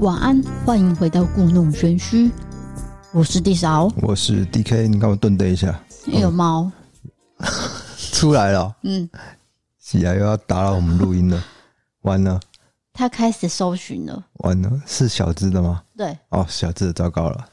晚安，欢迎回到故弄玄虚，我是地少，我是 DK，你看我顿的一下，有猫。出来了，嗯，喜来又要打扰我们录音了，完了，他开始搜寻了，完了，是小只的吗？对，哦，小只的，糟糕了。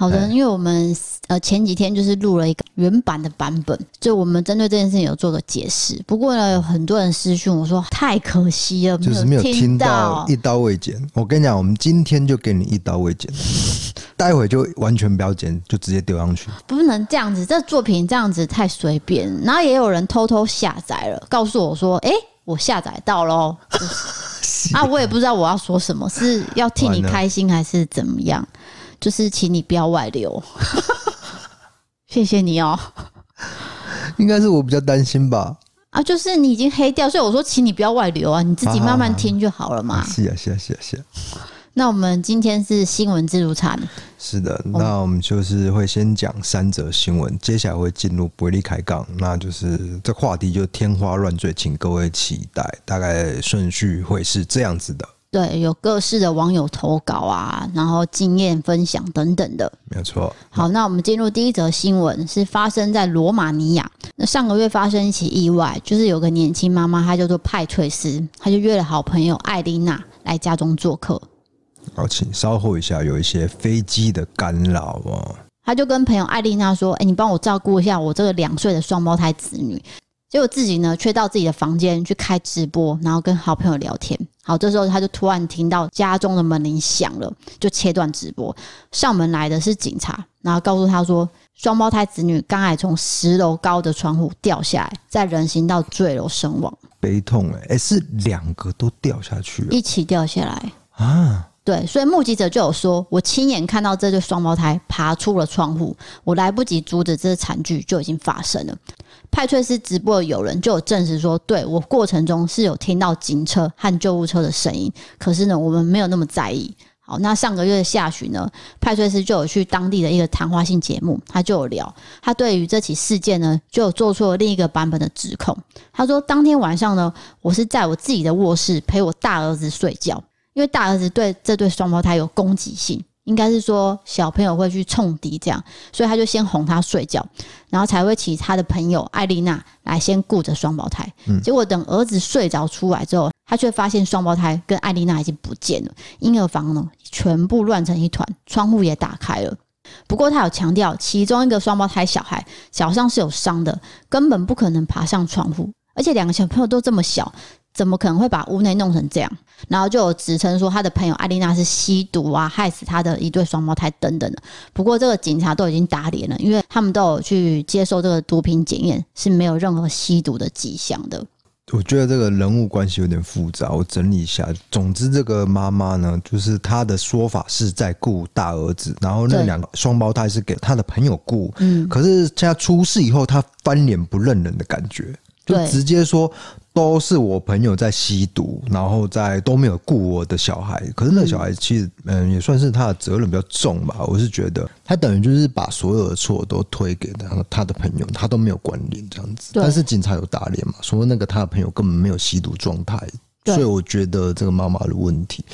好的，因为我们呃前几天就是录了一个原版的版本，就我们针对这件事情有做个解释。不过呢，有很多人私讯我说太可惜了，就是没有听到一刀未剪。我跟你讲，我们今天就给你一刀未剪，待会就完全不要剪，就直接丢上去。不能这样子，这作品这样子太随便。然后也有人偷偷下载了，告诉我说：“哎、欸，我下载到喽。就 是”啊，我也不知道我要说什么，是要替你开心还是怎么样？就是请你不要外流，谢谢你哦。应该是我比较担心吧？啊，就是你已经黑掉，所以我说请你不要外流啊，你自己慢慢听就好了嘛。是啊，是啊，是啊，是啊。那我们今天是新闻自助餐。是的，那我们就是会先讲三则新闻，接下来会进入伯利开杠，那就是这话题就天花乱坠，请各位期待。大概顺序会是这样子的。对，有各式的网友投稿啊，然后经验分享等等的，没有错。好，那我们进入第一则新闻，是发生在罗马尼亚。那上个月发生一起意外，就是有个年轻妈妈，她叫做派翠斯，她就约了好朋友艾丽娜来家中做客。好，请稍后一下，有一些飞机的干扰哦。她就跟朋友艾丽娜说：“哎，你帮我照顾一下我这个两岁的双胞胎子女。”结果自己呢，却到自己的房间去开直播，然后跟好朋友聊天。好，这时候他就突然听到家中的门铃响了，就切断直播。上门来的是警察，然后告诉他说，双胞胎子女刚才从十楼高的窗户掉下来，在人行道坠楼身亡。悲痛哎、欸，哎，是两个都掉下去了，一起掉下来啊？对，所以目击者就有说，我亲眼看到这对双胞胎爬出了窗户，我来不及阻止这惨剧就已经发生了。派翠斯直播的友人就有证实说，对，我过程中是有听到警车和救护车的声音，可是呢，我们没有那么在意。好，那上个月下旬呢，派翠斯就有去当地的一个谈话性节目，他就有聊，他对于这起事件呢，就有做出了另一个版本的指控。他说，当天晚上呢，我是在我自己的卧室陪我大儿子睡觉，因为大儿子对这对双胞胎有攻击性。应该是说小朋友会去冲敌这样，所以他就先哄他睡觉，然后才会请他的朋友艾丽娜来先顾着双胞胎。结果等儿子睡着出来之后，他却发现双胞胎跟艾丽娜已经不见了，婴儿房呢全部乱成一团，窗户也打开了。不过他有强调，其中一个双胞胎小孩脚上是有伤的，根本不可能爬上窗户，而且两个小朋友都这么小。怎么可能会把屋内弄成这样？然后就有指称说他的朋友艾丽娜是吸毒啊，害死他的一对双胞胎等等的。不过这个警察都已经打脸了，因为他们都有去接受这个毒品检验，是没有任何吸毒的迹象的。我觉得这个人物关系有点复杂，我整理一下。总之，这个妈妈呢，就是她的说法是在雇大儿子，然后那两个双胞胎是给她的朋友雇。嗯，可是现在出事以后，她翻脸不认人的感觉，就直接说。都是我朋友在吸毒，然后在都没有顾我的小孩。可是那个小孩其实，嗯，也算是他的责任比较重吧。我是觉得他等于就是把所有的错都推给他他的朋友，他都没有关联这样子。但是警察有打脸嘛，说那个他的朋友根本没有吸毒状态，所以我觉得这个妈妈的问题。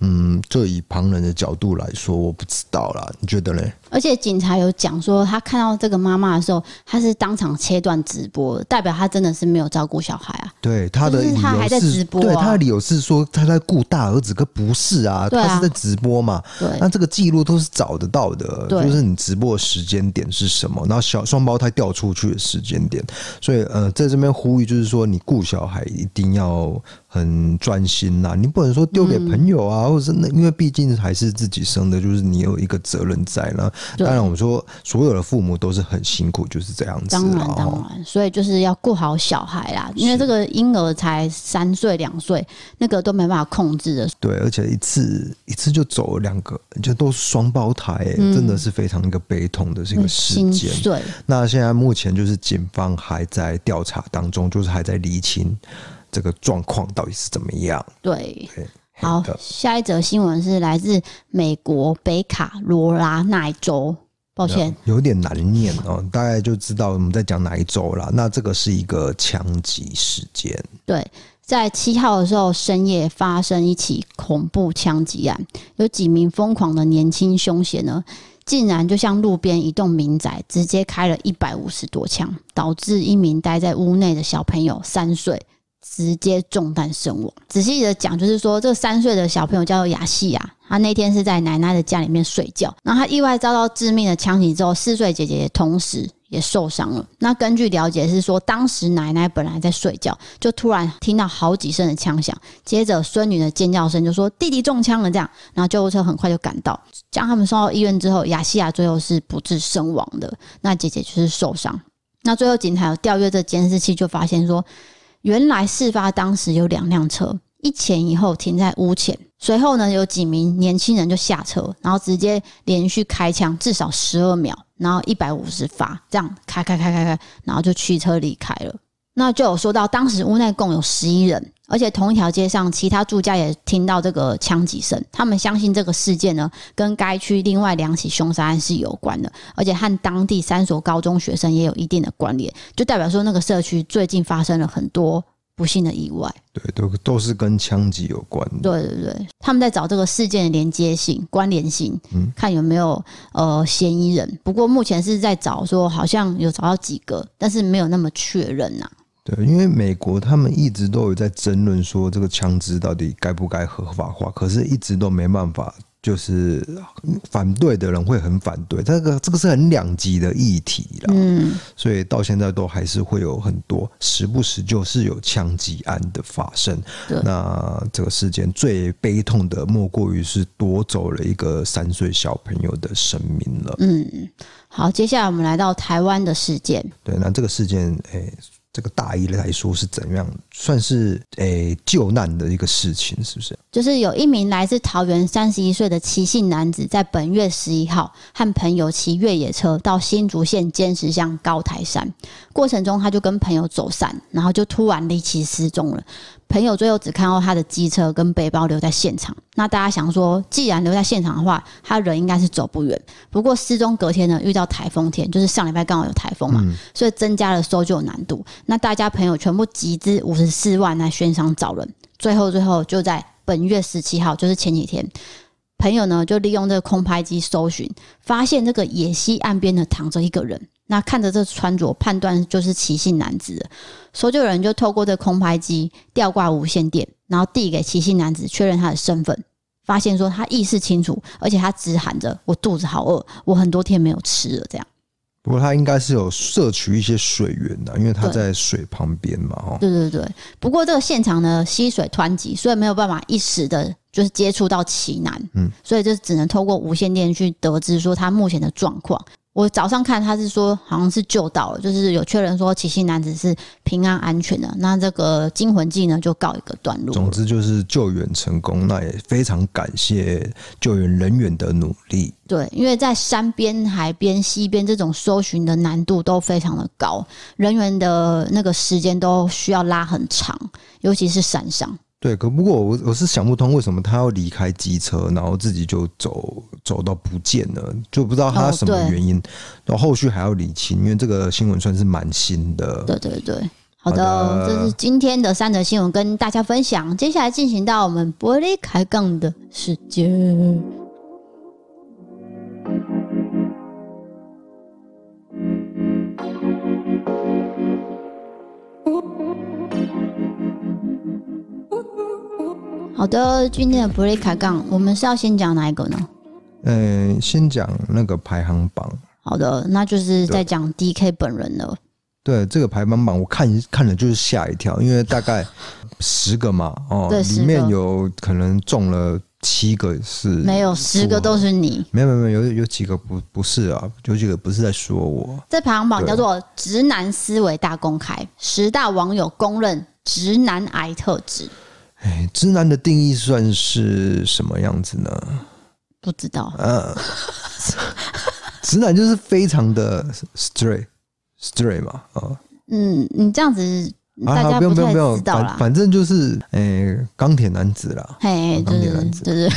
嗯，就以旁人的角度来说，我不知道啦，你觉得嘞？而且警察有讲说，他看到这个妈妈的时候，他是当场切断直播，代表他真的是没有照顾小孩啊。对，他的理由是，他还在直播啊，对，他的理由是说他在顾大儿子，可不是啊，他是在直播嘛。对，那这个记录都是找得到的，就是你直播的时间点是什么，然后小双胞胎掉出去的时间点。所以，呃，在这边呼吁就是说，你顾小孩一定要很专心呐，你不能说丢给朋友啊，或者是那，因为毕竟还是自己生的，就是你有一个责任在了。当然，我们说所有的父母都是很辛苦，就是这样子。当然，当然，所以就是要顾好小孩啦，因为这个婴儿才三岁两岁，那个都没办法控制的。对，而且一次一次就走了两个，就都是双胞胎，欸，真的是非常一个悲痛的这个事件。对，那现在目前就是警方还在调查当中，就是还在厘清。这个状况到底是怎么样？对，好，下一则新闻是来自美国北卡罗拉纳州，抱歉，有点难念哦，大概就知道我们在讲哪一州了。那这个是一个枪击事件，对，在七号的时候深夜发生一起恐怖枪击案，有几名疯狂的年轻凶嫌呢，竟然就像路边一栋民宅，直接开了一百五十多枪，导致一名待在屋内的小朋友三岁直接中弹身亡。仔细的讲，就是说这三岁的小朋友叫做亚西亚，他那天是在奶奶的家里面睡觉，然后他意外遭到致命的枪击之后，四岁姐姐也同时也受伤了。那根据了解是说，当时奶奶本来在睡觉，就突然听到好几声的枪响，接着孙女的尖叫声就说弟弟中枪了这样，然后救护车很快就赶到，将他们送到医院之后，亚西亚最后是不治身亡的，那姐姐就是受伤。那最后警察有调阅这监视器，就发现说，原来事发当时有两辆车一前一后停在屋前。随后呢，有几名年轻人就下车，然后直接连续开枪，至少十二秒，然后一百五十发，这样开开开开开，然后就驱车离开了。那就有说到，当时屋内共有十一人，而且同一条街上其他住家也听到这个枪击声。他们相信这个事件呢，跟该区另外两起凶杀案是有关的，而且和当地三所高中学生也有一定的关联，就代表说那个社区最近发生了很多。不幸的意外，对，都都是跟枪击有关的。对对对，他们在找这个事件的连接性、关联性，嗯，看有没有呃嫌疑人。不过目前是在找，说好像有找到几个，但是没有那么确认呐。对，因为美国他们一直都有在争论说这个枪支到底该不该合法化，可是一直都没办法。就是反对的人会很反对，这个这个是很两极的议题啦。嗯，所以到现在都还是会有很多时不时就是有枪击案的发生。对，那这个事件最悲痛的莫过于是夺走了一个三岁小朋友的生命了。嗯，好，接下来我们来到台湾的事件。对，那这个事件，诶、欸。这个大意来说是怎样？算是诶救难的一个事情，是不是？就是有一名来自桃园三十一岁的骑姓男子，在本月十一号和朋友骑越野车到新竹县尖石乡高台山，过程中他就跟朋友走散，然后就突然离奇失踪了。朋友最后只看到他的机车跟背包留在现场。那大家想说，既然留在现场的话，他人应该是走不远。不过失踪隔天呢，遇到台风天，就是上礼拜刚好有台风嘛，所以增加了搜救难度。那大家朋友全部集资五十四万来悬赏找人。最后最后就在本月十七号，就是前几天，朋友呢就利用这个空拍机搜寻，发现这个野溪岸边呢躺着一个人。那看着这穿着，判断就是奇姓男子。搜救人就透过这空拍机吊挂无线电，然后递给奇姓男子确认他的身份，发现说他意识清楚，而且他直喊着：“我肚子好饿，我很多天没有吃了。”这样。不过他应该是有摄取一些水源的，因为他在水旁边嘛。哦，对对对。不过这个现场呢，溪水湍急，所以没有办法一时的，就是接触到奇男。嗯，所以就只能透过无线电去得知说他目前的状况。我早上看他是说好像是救到了，就是有确认说骑行男子是平安安全的。那这个惊魂记呢就告一个段落。总之就是救援成功，那也非常感谢救援人员的努力。对，因为在山边、海边、溪边这种搜寻的难度都非常的高，人员的那个时间都需要拉很长，尤其是山上。对，可不过我我是想不通，为什么他要离开机车，然后自己就走走到不见了，就不知道他什么原因。然后后续还要理清，因为这个新闻算是蛮新的。对对对，好的，好的，这是今天的三则新闻跟大家分享。接下来进行到我们玻璃开杠的时间。好的，今天的布雷卡杠，我们是要先讲哪一个呢？嗯，先讲那个排行榜。好的，那就是在讲 DK 本人了。对，这个排行榜，我看看了就是吓一跳，因为大概 十个嘛，哦，里面有可能中了七个是，没有十个都是你，没有没有没有，有有几个不不是啊，有几个不是在说我。这排行榜叫做“直男思维大公开”，十大网友公认直男癌特质。哎，直男的定义算是什么样子呢？不知道。嗯，直男就是非常的 straight，straight 嘛，啊。嗯，你这样子大家不太知道啦。反正就是，哎，钢铁男子啦。嘿，钢铁男子，对对，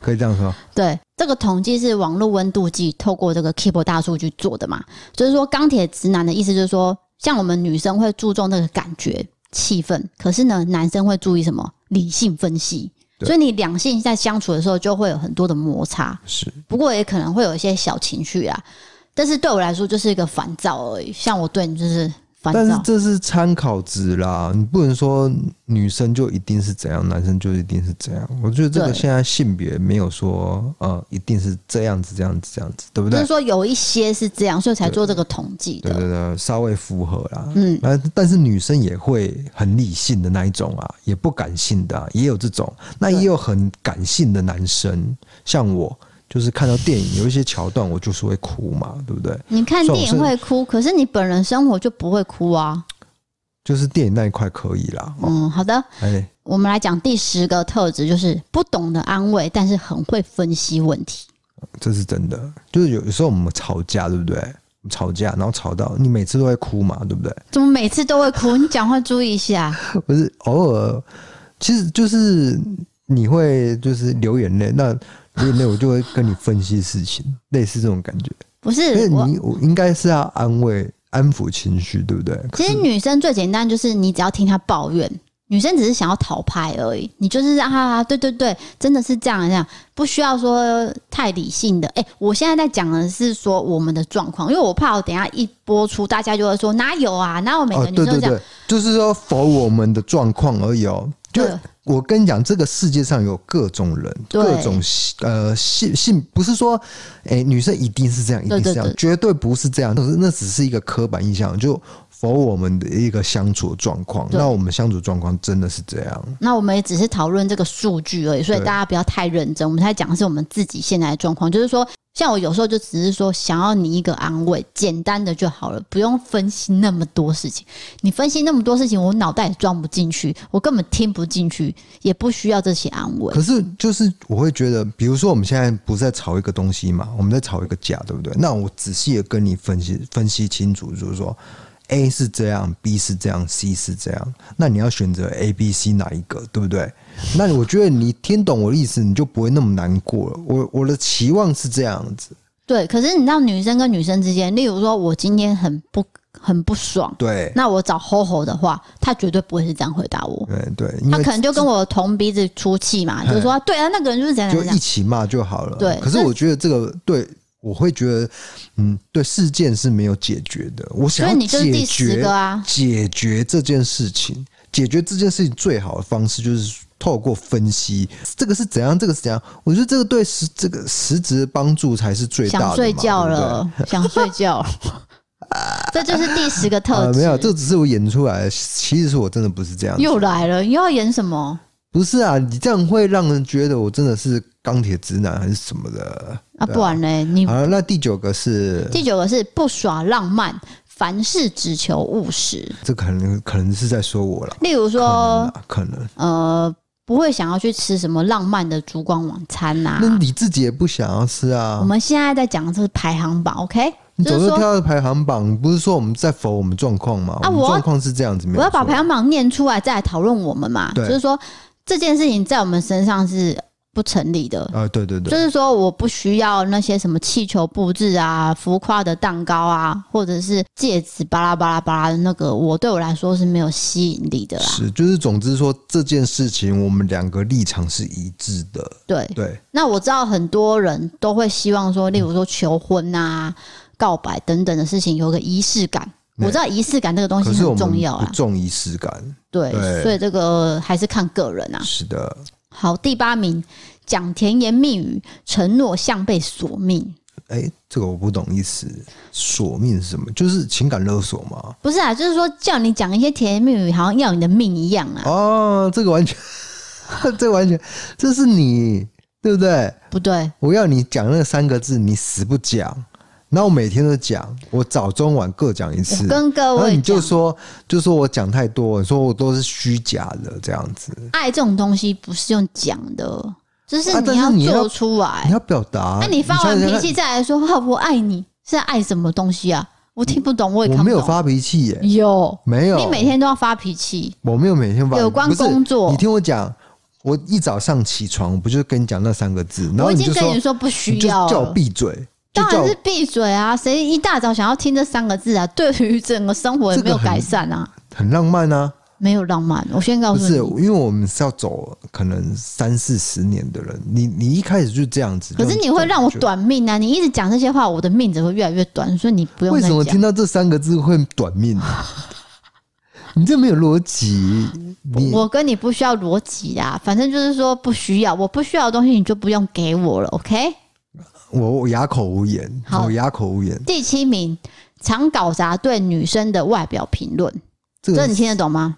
可以这样说。对，这个统计是网络温度计透过这个 Keep 大数据做的嘛。就是说，钢铁直男的意思就是说，像我们女生会注重那个感觉。气氛，可是呢，男生会注意什么？理性分析。所以你两性在相处的时候就会有很多的摩擦，是。不过也可能会有一些小情绪啊，但是对我来说就是一个烦躁而已。像我对你就是。但是这是参考值啦，你不能说女生就一定是怎样，男生就一定是怎样。我觉得这个现在性别没有说呃一定是这样子、这样子、这样子，对不对？就是说有一些是这样，所以才做这个统计的。对对对，稍微符合啦。嗯，但是女生也会很理性的那一种啊，也不感性的、啊、也有这种，那也有很感性的男生，像我。就是看到电影有一些桥段，我就是会哭嘛，对不对？你看电影会哭，可是你本人生活就不会哭啊。就是电影那一块可以啦。嗯，好的。哎，我们来讲第十个特质，就是不懂得安慰，但是很会分析问题。这是真的。就是有有时候我们吵架，对不对？吵架，然后吵到你每次都会哭嘛，对不对？怎么每次都会哭？你讲话注意一下。不是偶尔，其实就是你会就是流眼泪那。流眼泪我就会跟你分析事情，类似这种感觉。不是，你我应该是要安慰、安抚情绪，对不对？其实女生最简单就是你只要听她抱怨，女生只是想要讨拍而已。你就是让她，对对对，真的是这样这样，不需要说太理性的。哎，我现在在讲的是说我们的状况，因为我怕我等一下一播出，大家就会说哪有啊，哪有每个女生这样。哦，对对对，就是说否我们的状况而已哦。就我跟你讲，这个世界上有各种人，各种呃性性，不是说哎、欸、女生一定是这样，一定是这样，绝对不是这样，那那只是一个刻板印象，就否我们的一个相处的状况。那我们相处状况真的是这样？那我们也只是讨论这个数据而已，所以大家不要太认真。我们在讲的是我们自己现在的状况，就是说。像我有时候就只是说想要你一个安慰，简单的就好了，不用分析那么多事情。你分析那么多事情，我脑袋也装不进去，我根本听不进去，也不需要这些安慰。可是就是我会觉得，比如说我们现在不是在吵一个东西嘛，我们在吵一个架，对不对？那我仔细的跟你分析分析清楚，就是说。A 是这样，B 是这样，C 是这样，那你要选择 A、B、C 哪一个，对不对？那我觉得你听懂我的意思，你就不会那么难过了。我我的期望是这样子。对，可是你知道，女生跟女生之间，例如说我今天很不很不爽，对，那我找 HoHo 的话，他绝对不会是这样回答我。对对，他可能就跟我同鼻子出气嘛，就是说，对啊，那个人就是这样，就一起骂就好了。对，可是我觉得这个对。我会觉得，嗯，对，事件是没有解决的。我想要解决，所以你就是第十个啊，解决这件事情，解决这件事情最好的方式就是透过分析，这个是怎样，这个是怎样。我觉得这个对实这个实质的帮助才是最大的。想睡觉了，想睡觉，这就是第十个特质。呃，没有，这只是我演出来的，其实是我真的不是这样。又来了，你又要演什么？不是啊，你这样会让人觉得我真的是钢铁直男还是什么的啊？不然呢？你好，那第九个是第九个是不耍浪漫，凡事只求务实。这可能可能是在说我了。例如说，可能，可能呃，不会想要去吃什么浪漫的烛光晚餐呐、啊？那你自己也不想要吃啊？我们现在在讲的是排行榜，OK？你总是挑的排行榜，不是说我们在否我们状况吗？啊，我状况是这样子，我要把排行榜念出来，再来讨论我们嘛？对，就是说。这件事情在我们身上是不成立的啊！对对对，就是说我不需要那些什么气球布置啊、浮夸的蛋糕啊，或者是戒指巴拉巴拉巴拉的那个，我对我来说是没有吸引力的啦。是，就是总之说这件事情，我们两个立场是一致的。对对。那我知道很多人都会希望说，例如说求婚啊、告白等等的事情，有个仪式感。我知道仪式感这个东西很重要啊，重仪式感。对，对，所以这个还是看个人啊。是的。好，第八名，讲甜言蜜语，承诺像被索命。哎、欸，这个我不懂意思。索命是什么？就是情感勒索吗？不是啊，就是说叫你讲一些甜言蜜语，好像要你的命一样啊。哦，这个完全，这个完全，这是你对不对？不对，我要你讲那三个字，你死不讲。那我每天都讲，我早中晚各讲一次。跟各位，然后你就说，就说我讲太多，你说我都是虚假的这样子。爱这种东西不是用讲的，就是你要做出来，啊、你要表达。那你发完脾气再来说“我爱你”，是爱什么东西啊？我听不懂，我也看不懂。我没有发脾气耶，有没有？你每天都要发脾气？我没有每天发。有关工作，你听我讲，我一早上起床，我不就跟你讲那三个字？然后你已经跟你说不需要，叫我闭嘴。当然是闭嘴啊！谁一大早想要听这三个字啊？对于整个生活也没有改善啊！很浪漫啊！没有浪漫。我先告诉你，不是，因为我们是要走可能三四十年的人，你你一开始就这样子，可是你会让我短命啊！你一直讲这些话，我的命只会越来越短，所以你不用。为什么听到这三个字会短命啊？你这没有逻辑。我跟你不需要逻辑啊，反正就是说不需要，我不需要的东西你就不用给我了，OK？我我哑口无言，好，我哑口无言。第七名，常搞砸对女生的外表评论，这个你听得懂吗？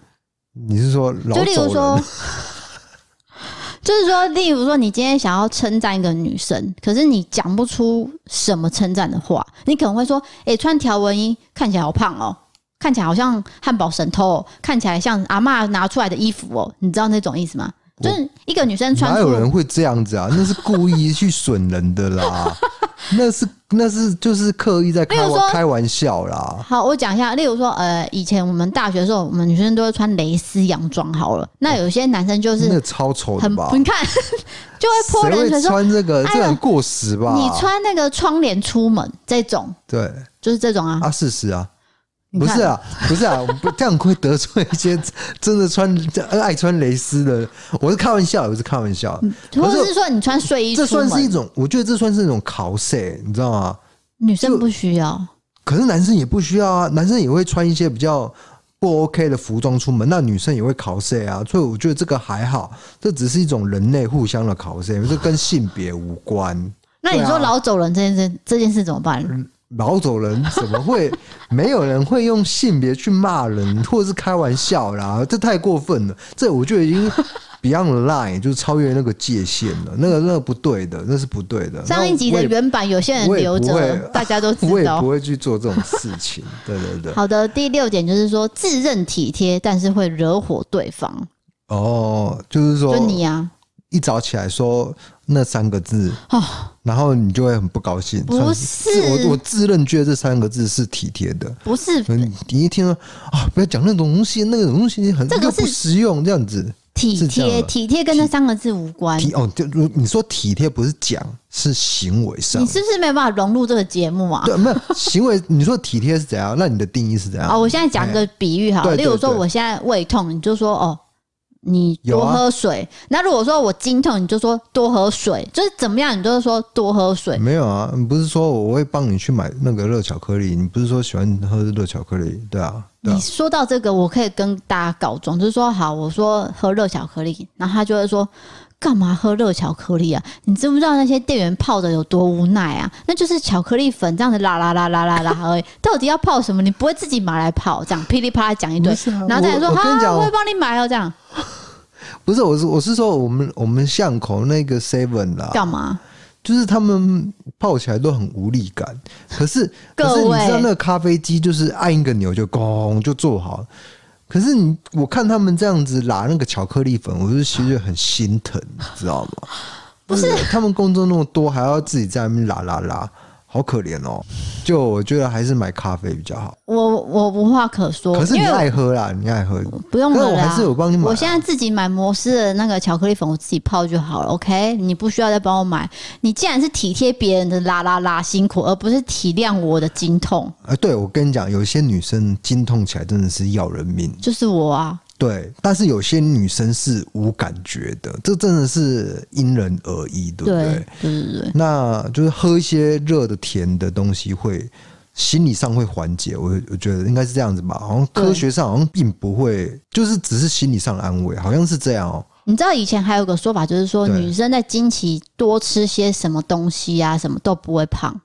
你是说老，就例如说，就是说，例如说，你今天想要称赞一个女生，可是你讲不出什么称赞的话，你可能会说：“哎、欸，穿条纹衣看起来好胖哦，看起来好像汉堡神偷哦，看起来像阿嬷拿出来的衣服哦。”你知道那种意思吗？就是一个女生穿，哪有人会这样子啊？那是故意去损人的啦，那是那是就是刻意在开玩开玩笑啦。好，我讲一下，例如说，呃，以前我们大学的时候，我们女生都会穿蕾丝洋装。好了，那有些男生就是那超丑的吧？你 看，就会泼冷水说穿这个，这很过时吧？你穿那个窗帘出门这种，对，就是这种啊啊，事实啊。不是啊，不是啊，我不 这样会得罪一些真的穿爱穿蕾丝的。我是开玩笑，我是开玩笑。或者是说你穿睡衣，这算是一种，我觉得这算是一种 cos，你知道吗？女生不需要，可是男生也不需要啊。男生也会穿一些比较不 OK 的服装出门，那女生也会 cos 啊。所以我觉得这个还好，这只是一种人类互相的 cos，这跟性别无关。那你说老走人这件事，这件事怎么办？老走人怎么会没有人会用性别去骂人，或者是开玩笑啦？这太过分了，这我觉得已经 beyond the line，就是超越那个界限了。那个那个不对的，那是不对的。上一集的原版有些人留着，大家都知道。我也不会去做这种事情。对对对。好的，第六点就是说自认体贴，但是会惹火对方。哦，就是说，就你啊。一早起来说那三个字，然后你就会很不高兴。不是，我我自认觉得这三个字是体贴的。不是，你一听说啊，不要讲那种东西，那个东西很这个不实用，这样子。体贴，体贴跟那三个字无关。哦，就你说体贴不是讲，是行为上。你是不是没有办法融入这个节目啊？对，没有行为。你说体贴是怎样？那你的定义是怎样？哦，我现在讲个比喻哈，例如说我现在胃痛，你就说哦。你多喝水。啊、那如果说我经痛，你就说多喝水，就是怎么样，你就是说多喝水。没有啊，你不是说我会帮你去买那个热巧克力？你不是说喜欢喝热巧克力？对啊，对啊。你说到这个，我可以跟大家告状，就是说好，我说喝热巧克力，然后他就会说干嘛喝热巧克力啊？你知不知道那些店员泡的有多无奈啊？那就是巧克力粉这样子啦啦啦啦啦啦而已，到底要泡什么？你不会自己买来泡，这样噼里啪啦讲一堆，啊、然后再来说好，我会帮你买哦，这样。不是，我是我是说，我们我们巷口那个 Seven 啦，干嘛？就是他们泡起来都很无力感。可是，可是你知道那个咖啡机就是按一个钮就咣就做好。可是你我看他们这样子拉那个巧克力粉，我就其实很心疼，你知道吗？不是，他们工作那么多，还要自己在那边拉拉拉。好可怜哦，就我觉得还是买咖啡比较好。我我无话可说，可是你爱喝啦，你爱喝，不用了，我还是有帮你买。我现在自己买摩斯的那个巧克力粉，我自己泡就好了。OK，你不需要再帮我买。你既然是体贴别人的啦啦啦辛苦，而不是体谅我的经痛。啊，对，我跟你讲，有些女生经痛起来真的是要人命，就是我啊。对，但是有些女生是无感觉的，这真的是因人而异，对不对？对对对。那就是喝一些热的、甜的东西，会心理上会缓解。我我觉得应该是这样子吧。好像科学上好像并不会，就是只是心理上的安慰，好像是这样哦。你知道以前还有个说法，就是说女生在经期多吃些什么东西啊，什么都不会胖。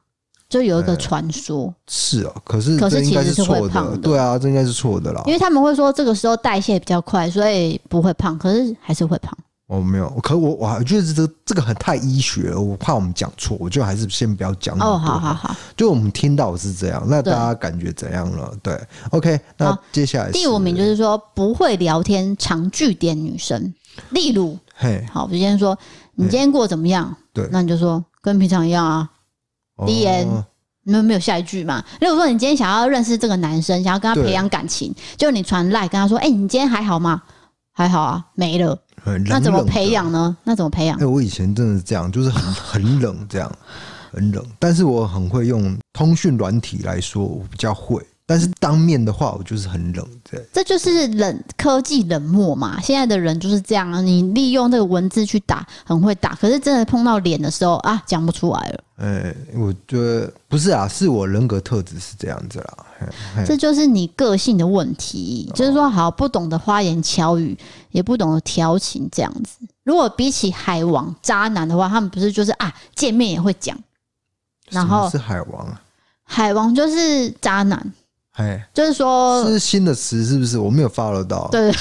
就有一个传说，是啊，可是可是其实是会胖的，对啊，这应该是错的啦。因为他们会说这个时候代谢比较快，所以不会胖，可是还是会胖。哦，没有，可我我还觉得这这个很太医学了，我怕我们讲错，我就还是先不要讲。哦，好好好，就我们听到是这样，那大家感觉怎样了？对，OK，那接下来第五名就是说不会聊天，常句点女生，例如，嘿，好，我今天说你今天过得怎么样？对，那你就说跟平常一样啊。第一没有没有下一句嘛？如果说，你今天想要认识这个男生，想要跟他培养感情，就你传赖跟他说：“哎，你今天还好吗？”还好啊，没了。那怎么培养呢？那怎么培养？哎，我以前真的是这样，就是很很冷，这样很冷。但是我很会用通讯软体来说，我比较会。但是当面的话，我就是很冷，对，这就是冷科技冷漠嘛。现在的人就是这样啊，你利用这个文字去打，很会打，可是真的碰到脸的时候啊，讲不出来了。哎，我觉得不是啊，是我人格特质是这样子啦。这就是你个性的问题，就是说，好不懂得花言巧语，也不懂得调情这样子。如果比起海王渣男的话，他们不是就是啊，见面也会讲。然后是海王啊，海王就是渣男，哎，就是说是新的词是不是？我没有 follow 到，对，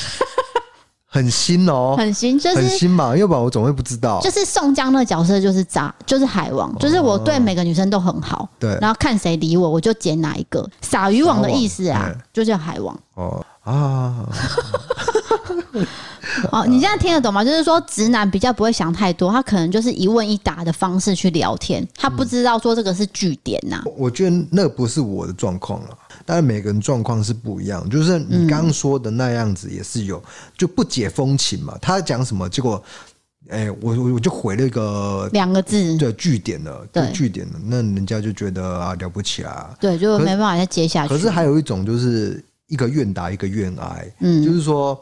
很新哦，很新，就是很新嘛，要不然我总会不知道。就是宋江那角色就是渣，就是海王，就是我对每个女生都很好，对，然后看谁理我，我就捡哪一个。撒渔网的意思啊，就叫海王。哦啊。哦，你这样听得懂吗？就是说，直男比较不会想太多，他可能就是一问一答的方式去聊天，他不知道说这个是句点呐、啊。我觉得那不是我的状况了，但是每个人状况是不一样。就是你刚刚说的那样子也是有，就不解风情嘛。他讲什么，结果，哎，我我我就回了一个两个字，对，句点了，对，句点了，那人家就觉得啊了不起啊，对，就没办法再接下去。可是还有一种就是一个愿打一个愿挨，嗯，就是说。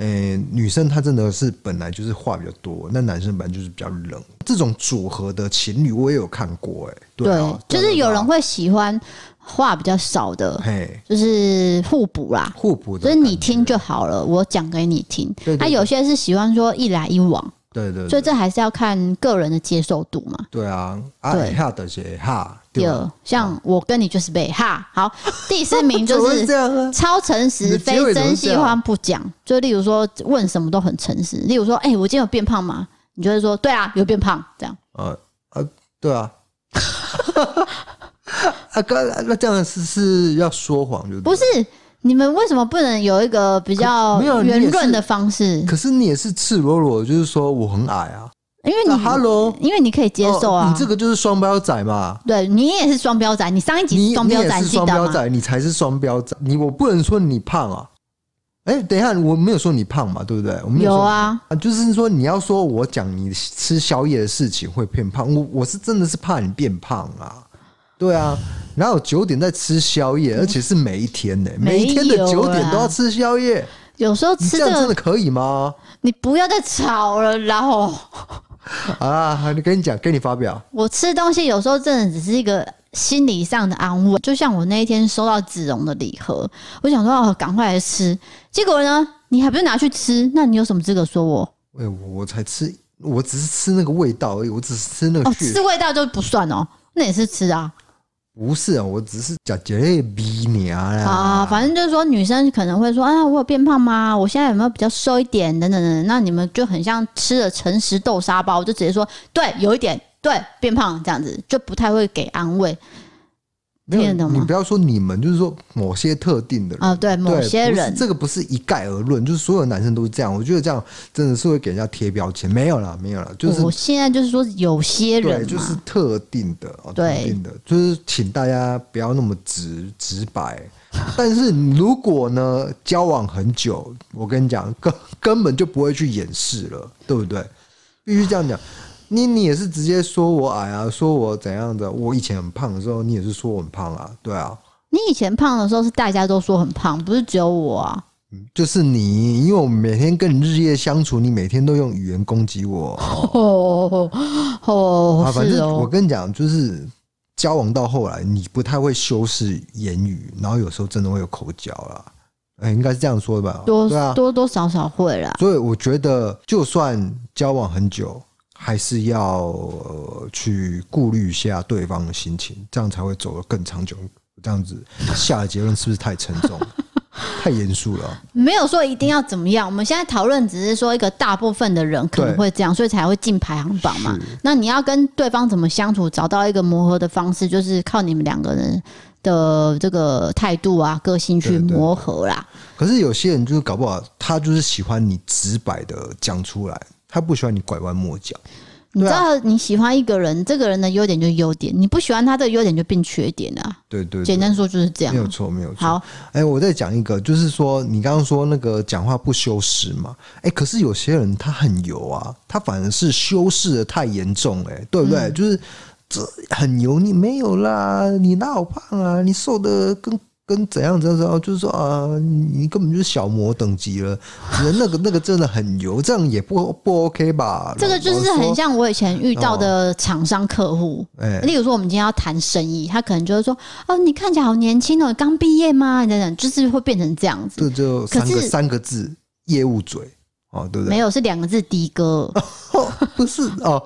诶、欸，女生她真的是本来就是话比较多，那男生本来就是比较冷。这种组合的情侣我也有看过、欸，哎，对，就是有人会喜欢话比较少的，嘿，就是互补啦，互补，就是你听就好了，我讲给你听。他有些是喜欢说一来一往。对对，对，所以这还是要看个人的接受度嘛。对啊，对，哈的些哈。第二，像我跟你就是被哈。好，第四名就是超诚实，非真心话不讲。就例如说，问什么都很诚实。例如说，哎，我今天有变胖吗？你就会说，对啊，有变胖。这样。呃呃，对啊。啊哥，那这样是是要说谎就？不是。你们为什么不能有一个比较圆润的方式？可是你也是赤裸裸，就是说我很矮啊。因为你，Hello，因为你可以接受啊。你这个就是双标仔嘛？对，你也是双标仔。你上一集是双标仔，你是双标仔，你才是双标仔。你我不能说你胖啊。哎，等一下，我没有说你胖嘛，对不对？我没有，有啊，就是说你要说我讲你吃宵夜的事情会变胖，我我是真的是怕你变胖啊。对啊，然后九点在吃宵夜，而且是每一天呢，每一天的九点都要吃宵夜。有时候吃这样真的可以吗？你不要再吵了，然后 啊，你跟你讲，跟你发表。我吃东西有时候真的只是一个心理上的安慰，就像我那一天收到子荣的礼盒，我想说哦，赶快来吃，结果呢，你还不是拿去吃？那你有什么资格说我？哎，我才吃，我只是吃那个味道而已，我只是吃那个。哦，吃味道就不算哦，那也是吃啊。不是，我只是讲觉得逼你啊。啊，反正就是说，女生可能会说啊，我有变胖吗？我现在有没有比较瘦一点？等等等等。那你们就很像吃了诚实豆沙包，就直接说对，有一点对变胖这样子，就不太会给安慰。没有，你不要说你们，就是说某些特定的人啊，对，某些人，这个不是一概而论，就是所有男生都是这样。我觉得这样真的是会给人家贴标签。没有了，没有了，就是我现在就是说有些人，对，就是特定的，特定的，就是请大家不要那么直直白。但是如果呢，交往很久，我跟你讲，根根本就不会去掩饰了，对不对？必须这样讲。你你也是直接说我矮啊，说我怎样的？我以前很胖的时候，你也是说我很胖啊，对啊。你以前胖的时候是大家都说很胖，不是只有我啊。就是你，因为我每天跟你日夜相处，你每天都用语言攻击我。哦哦，啊，反正我跟你讲，就是交往到后来，你不太会修饰言语，然后有时候真的会有口角啦。哎，应该是这样说的吧？多啊，多多少少会啦。所以我觉得，就算交往很久。还是要呃去顾虑一下对方的心情，这样才会走得更长久。这样子下的结论是不是太沉重、太严肃了？没有说一定要怎么样。我们现在讨论只是说一个大部分的人可能会这样，所以才会进排行榜嘛。那你要跟对方怎么相处，找到一个磨合的方式，就是靠你们两个人的这个态度啊、个性去磨合啦。可是有些人就是搞不好，他就是喜欢你直白的讲出来。他不喜欢你拐弯抹角，你知道你喜欢一个人，这个人的优点就是优点，你不喜欢他的优点就变缺点了。对对，简单说就是这样，没有错，没有错。好，哎，我再讲一个，就是说你刚刚说那个讲话不修饰嘛，哎，可是有些人他很油啊，他反而是修饰的太严重，哎，对不对？就是这很油腻，没有啦，你哪好胖啊？你瘦的跟跟怎样怎样怎样，就是说啊，你根本就是小魔等级了，那个那个真的很油，这样也不不 OK 吧？这个就是很像我以前遇到的厂商客户，哎、哦，例如说我们今天要谈生意，他可能就是说，哦，你看起来好年轻哦，刚毕业吗？等等，就是会变成这样子。这就三个三个字，业务嘴哦，对不对？没有，是两个字，的 哥，不是哦，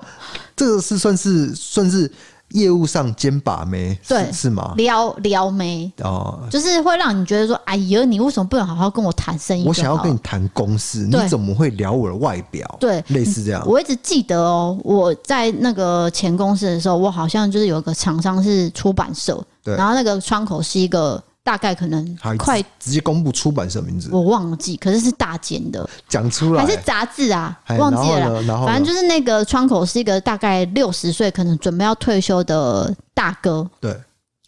这个是算是算是。业务上兼把妹，对，是吗？撩撩妹哦，就是会让你觉得说，哎呀，你为什么不能好好跟我谈生意？我想要跟你谈公司，你怎么会聊我的外表？对，类似这样。我一直记得哦，我在那个前公司的时候，我好像就是有一个厂商是出版社，对，然后那个窗口是一个。大概可能快直接公布出版社名字，我忘记，可是是大间的，讲出来。还是杂志啊？忘记了，反正就是那个窗口是一个大概六十岁，可能准备要退休的大哥。对，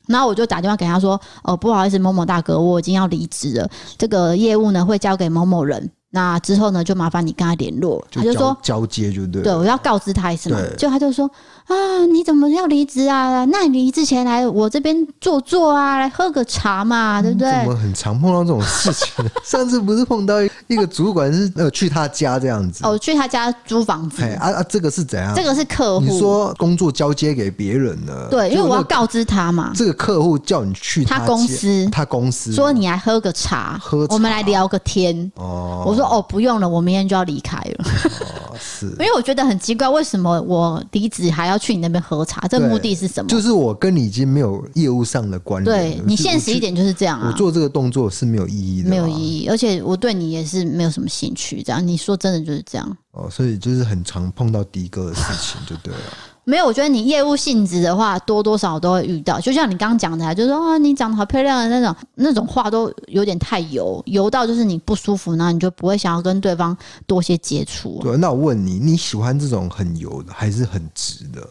然后我就打电话给他说：“哦，不好意思，某某大哥，我已经要离职了，这个业务呢会交给某某人。”那之后呢，就麻烦你跟他联络。他就说交接就对，对，我要告知他一次嘛。就他就说啊，你怎么要离职啊？那你离职前来我这边坐坐啊，来喝个茶嘛，对不对？怎么很常碰到这种事情？上次不是碰到一个主管是呃去他家这样子哦，去他家租房子。哎啊啊，这个是怎样？这个是客户，你说工作交接给别人了？对，因为我要告知他嘛。这个客户叫你去他公司，他公司说你来喝个茶，喝我们来聊个天。哦，我说哦，不用了，我明天就要离开了。哦，是，因为我觉得很奇怪，为什么我离职还要去你那边喝茶？这目的是什么？就是我跟你已经没有业务上的关联。对，你现实一点就是这样啊。我做这个动作是没有意义的，没有意义，而且我对你也是没有什么兴趣。这样，你说真的就是这样。哦，所以就是很常碰到的哥的事情，就对了。没有，我觉得你业务性质的话，多多少少都会遇到。就像你刚刚讲的，就是说啊，你长得好漂亮的那种，那种话都有点太油，油到就是你不舒服，然后你就不会想要跟对方多些接触。对，那我问你，你喜欢这种很油的，还是很直的？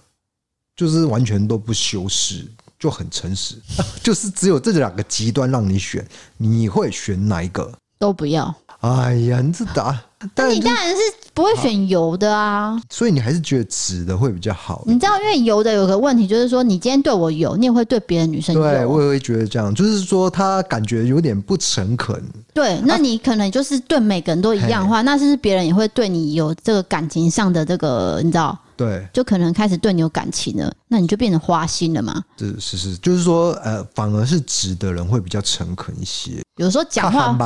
就是完全都不修饰，就很诚实，就是只有这两个极端让你选，你会选哪一个？都不要。哎呀，你这答，但你当然是不会选油的啊。所以你还是觉得直的会比较好。你知道，因为油的有个问题，就是说你今天对我油，你也会对别的女生油。对，我也会觉得这样，就是说他感觉有点不诚恳。对，那你可能就是对每个人都一样的话，啊、那是不是别人也会对你有这个感情上的这个，你知道？对，就可能开始对你有感情了，那你就变成花心了嘛？是是是，就是说，呃，反而是直的人会比较诚恳一些。有时候讲话。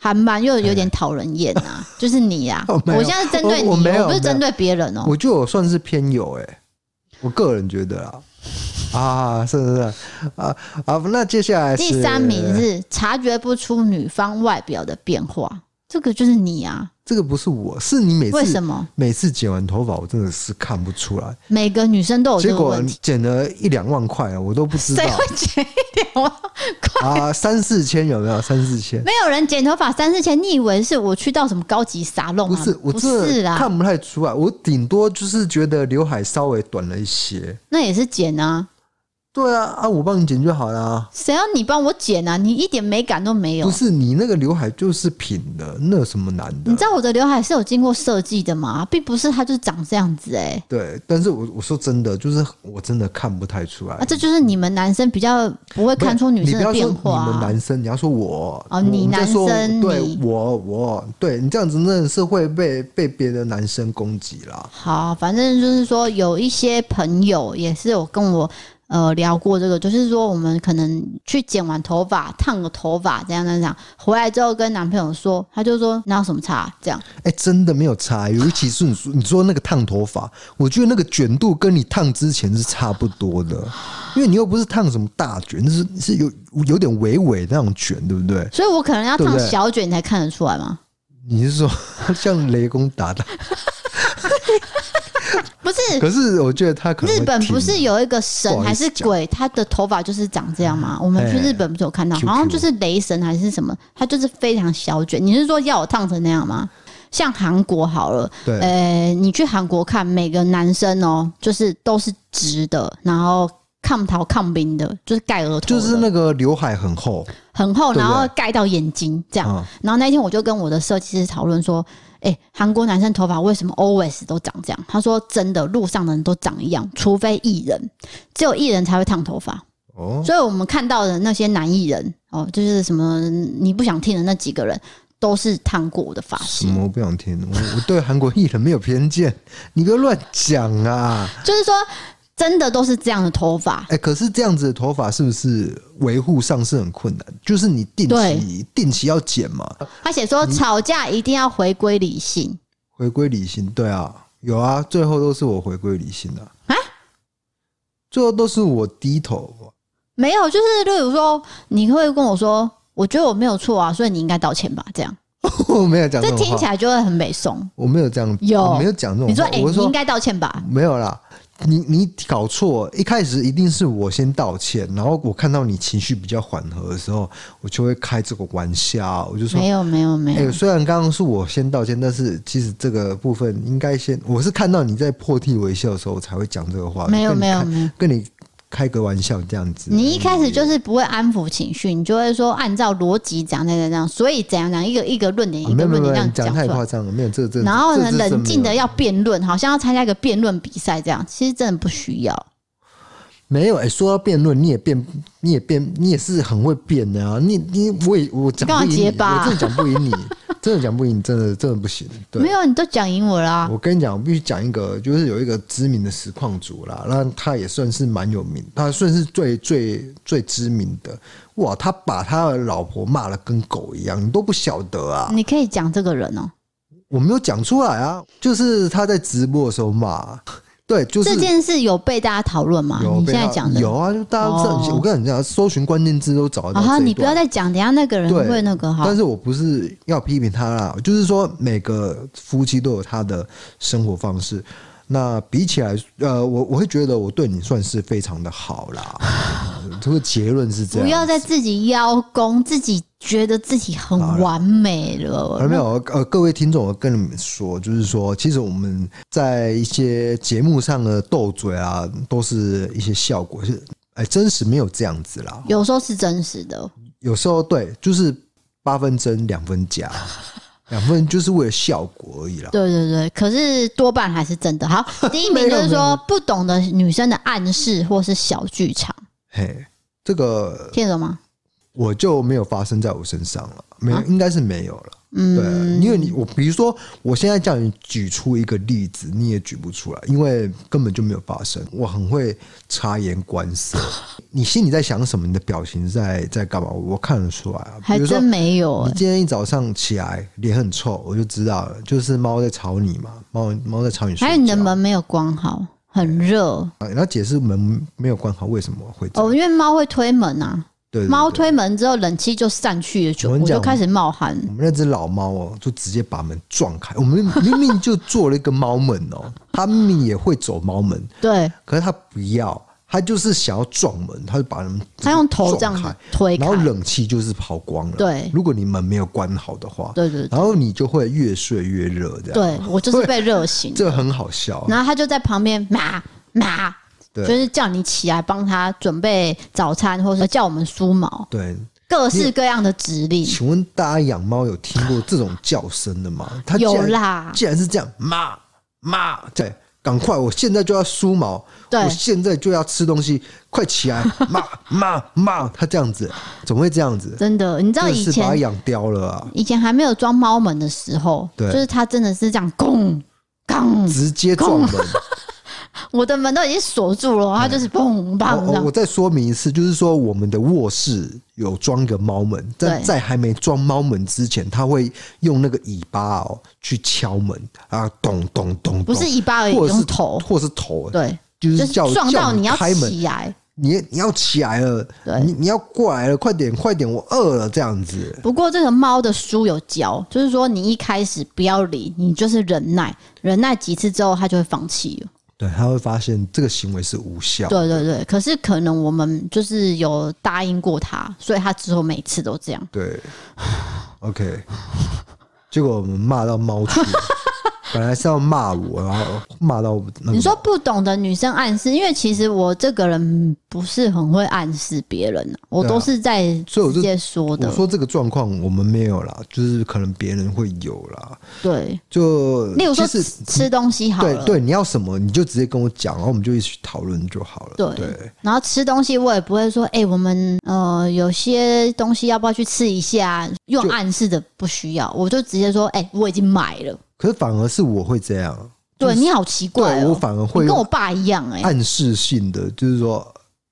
还蛮又有点讨人厌呐，就是你呀！我现在是针对你，我不是针对别人哦。我觉得我算是偏有哎，我个人觉得啊，啊，是是是啊啊，那接下来第三名是察觉不出女方外表的变化，这个就是你啊。这个不是我，是你每次为什么每次剪完头发，我真的是看不出来。每个女生都有这个问题。剪了一两万块，我都不知道。谁会剪一两万块 啊？三四千有没有？三四千？没有人剪头发三四千。你以为是我去到什么高级沙龙？不是，我不是啦，看不太出来。我顶多就是觉得刘海稍微短了一些。那也是剪啊。对啊，啊，我帮你剪就好了。谁要你帮我剪啊？你一点美感都没有。不是你那个刘海就是平的，那有什么难的？你知道我的刘海是有经过设计的吗？并不是它就是长这样子哎、欸。对，但是我我说真的，就是我真的看不太出来。啊，这就是你们男生比较不会看出女生的变化。你们男生，你要说我哦，你男生，对我我对你这样子，真的是会被被别的男生攻击啦。好，反正就是说有一些朋友也是有跟我。呃，聊过这个，就是说我们可能去剪完头发，烫个头发，这样这样，回来之后跟男朋友说，他就说哪有什么差，这样。哎、欸，真的没有差，尤其是你说你说那个烫头发，我觉得那个卷度跟你烫之前是差不多的，因为你又不是烫什么大卷，那是是有有点微微那种卷，对不对？所以我可能要烫小卷你才看得出来吗？你是说 像雷公打的？不是，可是我觉得他可能日本不是有一个神还是鬼，他的头发就是长这样吗？我们去日本不是有看到，好像就是雷神还是什么，他就是非常小卷。你是说要我烫成那样吗？像韩国好了，对，呃，你去韩国看每个男生哦，就是都是直的，然后抗桃抗冰的，就是盖额头，就是那个刘海很厚很厚，然后盖到眼睛这样。然后那天我就跟我的设计师讨论说。哎，韩国男生头发为什么 always 都长这样？他说真的，路上的人都长一样，除非艺人，只有艺人才会烫头发。哦，所以我们看到的那些男艺人哦，就是什么你不想听的那几个人，都是烫过我的发型。什么我不想听？我我对韩国艺人没有偏见，你不要乱讲啊！就是说。真的都是这样的头发，哎，可是这样子的头发是不是维护上是很困难？就是你定期定期要剪嘛。他写说吵架一定要回归理性，回归理性，对啊，有啊，最后都是我回归理性的啊，最后都是我低头。没有，就是例如说，你会跟我说，我觉得我没有错啊，所以你应该道歉吧，这样。我没有讲，这听起来就会很美颂。我没有这样，有没有讲这种？你说，哎，你应该道歉吧？没有啦。你你搞错，一开始一定是我先道歉，然后我看到你情绪比较缓和的时候，我就会开这个玩笑，我就说没有没有没有。哎，虽然刚刚是我先道歉，但是其实这个部分应该先，我是看到你在破涕为笑的时候我才会讲这个话。没有没有没有，跟你。开个玩笑这样子，你一开始就是不会安抚情绪，你就会说按照逻辑讲那个这样，所以怎样讲一个一个论点一个论点这样讲太夸张了，没有这这。然后呢，冷静的要辩论，好像要参加一个辩论比赛这样，其实真的不需要。没有哎、欸，说到辩论，你也辩，你也辩，你也是很会辩的啊！你你我也我讲不赢你，我真的讲不赢你，真的讲不赢，真的真的不行。对，没有，你都讲赢我啦！我跟你讲，我必须讲一个，就是有一个知名的实况主啦，那他也算是蛮有名，他算是最最最知名的。哇，他把他的老婆骂得跟狗一样，你都不晓得啊！你可以讲这个人哦、喔，我没有讲出来啊，就是他在直播的时候骂。对，就是这件事有被大家讨论吗？你现在讲的有啊，就大家这样，我跟你讲，搜寻关键字都找得到。好，你不要再讲，等下那个人会那个哈。但是我不是要批评他啦，就是说每个夫妻都有他的生活方式。那比起来，呃，我我会觉得我对你算是非常的好啦。这个结论是这样，不要再自己邀功，自己觉得自己很完美了。而没有，呃，各位听众，我跟你们说，就是说，其实我们在一些节目上的斗嘴啊，都是一些效果，是哎，真实没有这样子啦。有时候是真实的，有时候对，就是八分真，两分假。两分就是为了效果而已啦。对对对，可是多半还是真的。好，第一名就是说不懂得女生的暗示或是小剧场。嘿，这个听得懂吗？我就没有发生在我身上了，没，啊、应该是没有了。嗯，对，因为你我比如说，我现在叫你举出一个例子，你也举不出来，因为根本就没有发生。我很会察言观色，你心里在想什么，你的表情在在干嘛，我看得出来啊。还真没有。你今天一早上起来脸很臭，我就知道了，就是猫在吵你嘛，猫猫在吵你。还有你的门没有关好，很热。然后解释门没有关好为什么会？哦，因为猫会推门啊。对，猫推门之后，冷气就散去了，就我就开始冒汗。我们那只老猫哦，就直接把门撞开。我们明明就做了一个猫门哦，它明明也会走猫门，对，可是它不要，它就是想要撞门，它就把门它用头这样推开，然后冷气就是跑光了。对，如果你门没有关好的话，对对，然后你就会越睡越热，这样。对，我就是被 热醒，这很好笑。然后它就在旁边骂骂。就是叫你起来帮他准备早餐，或者叫我们梳毛，对，各式各样的指令。请问大家养猫有听过这种叫声的吗？它有啦，既然是这样，妈妈，对，赶快，我现在就要梳毛，对，我现在就要吃东西，快起来，妈 妈妈，它这样子，怎么会这样子？真的，你知道以前把它养刁了啊？以前还没有装猫门的时候，对，就是它真的是这样，咣咣，直接撞门。我的门都已经锁住了，它就是砰砰。我我再说明一次，就是说我们的卧室有装个猫门，在在还没装猫门之前，它会用那个尾巴哦去敲门啊，咚咚咚。不是尾巴而已，或是头，或是头。对，就是叫撞到你要开门起来，你你要起来了，对，你你要过来了，快点快点，我饿了这样子。不过这个猫的书有教，就是说你一开始不要理，你就是忍耐，忍耐几次之后，它就会放弃了。对，他会发现这个行为是无效。对对对，可是可能我们就是有答应过他，所以他之后每次都这样。对，OK。结果我们骂到猫去了，本来是要骂我，然后骂到你说不懂的女生暗示，因为其实我这个人不是很会暗示别人，我都是在直接说的。我说这个状况我们没有啦，就是可能别人会有啦。对，就例如说吃东西好了，对对，你要什么你就直接跟我讲，然后我们就一起讨论就好了。对，对然后吃东西我也不会说，哎、欸，我们呃有些东西要不要去吃一下？用暗示的不需要，我就直接说，哎、欸，我已经买了。可是反而是我会这样，对你好奇怪、哦，我反而会跟我爸一样、欸，哎，暗示性的就是说，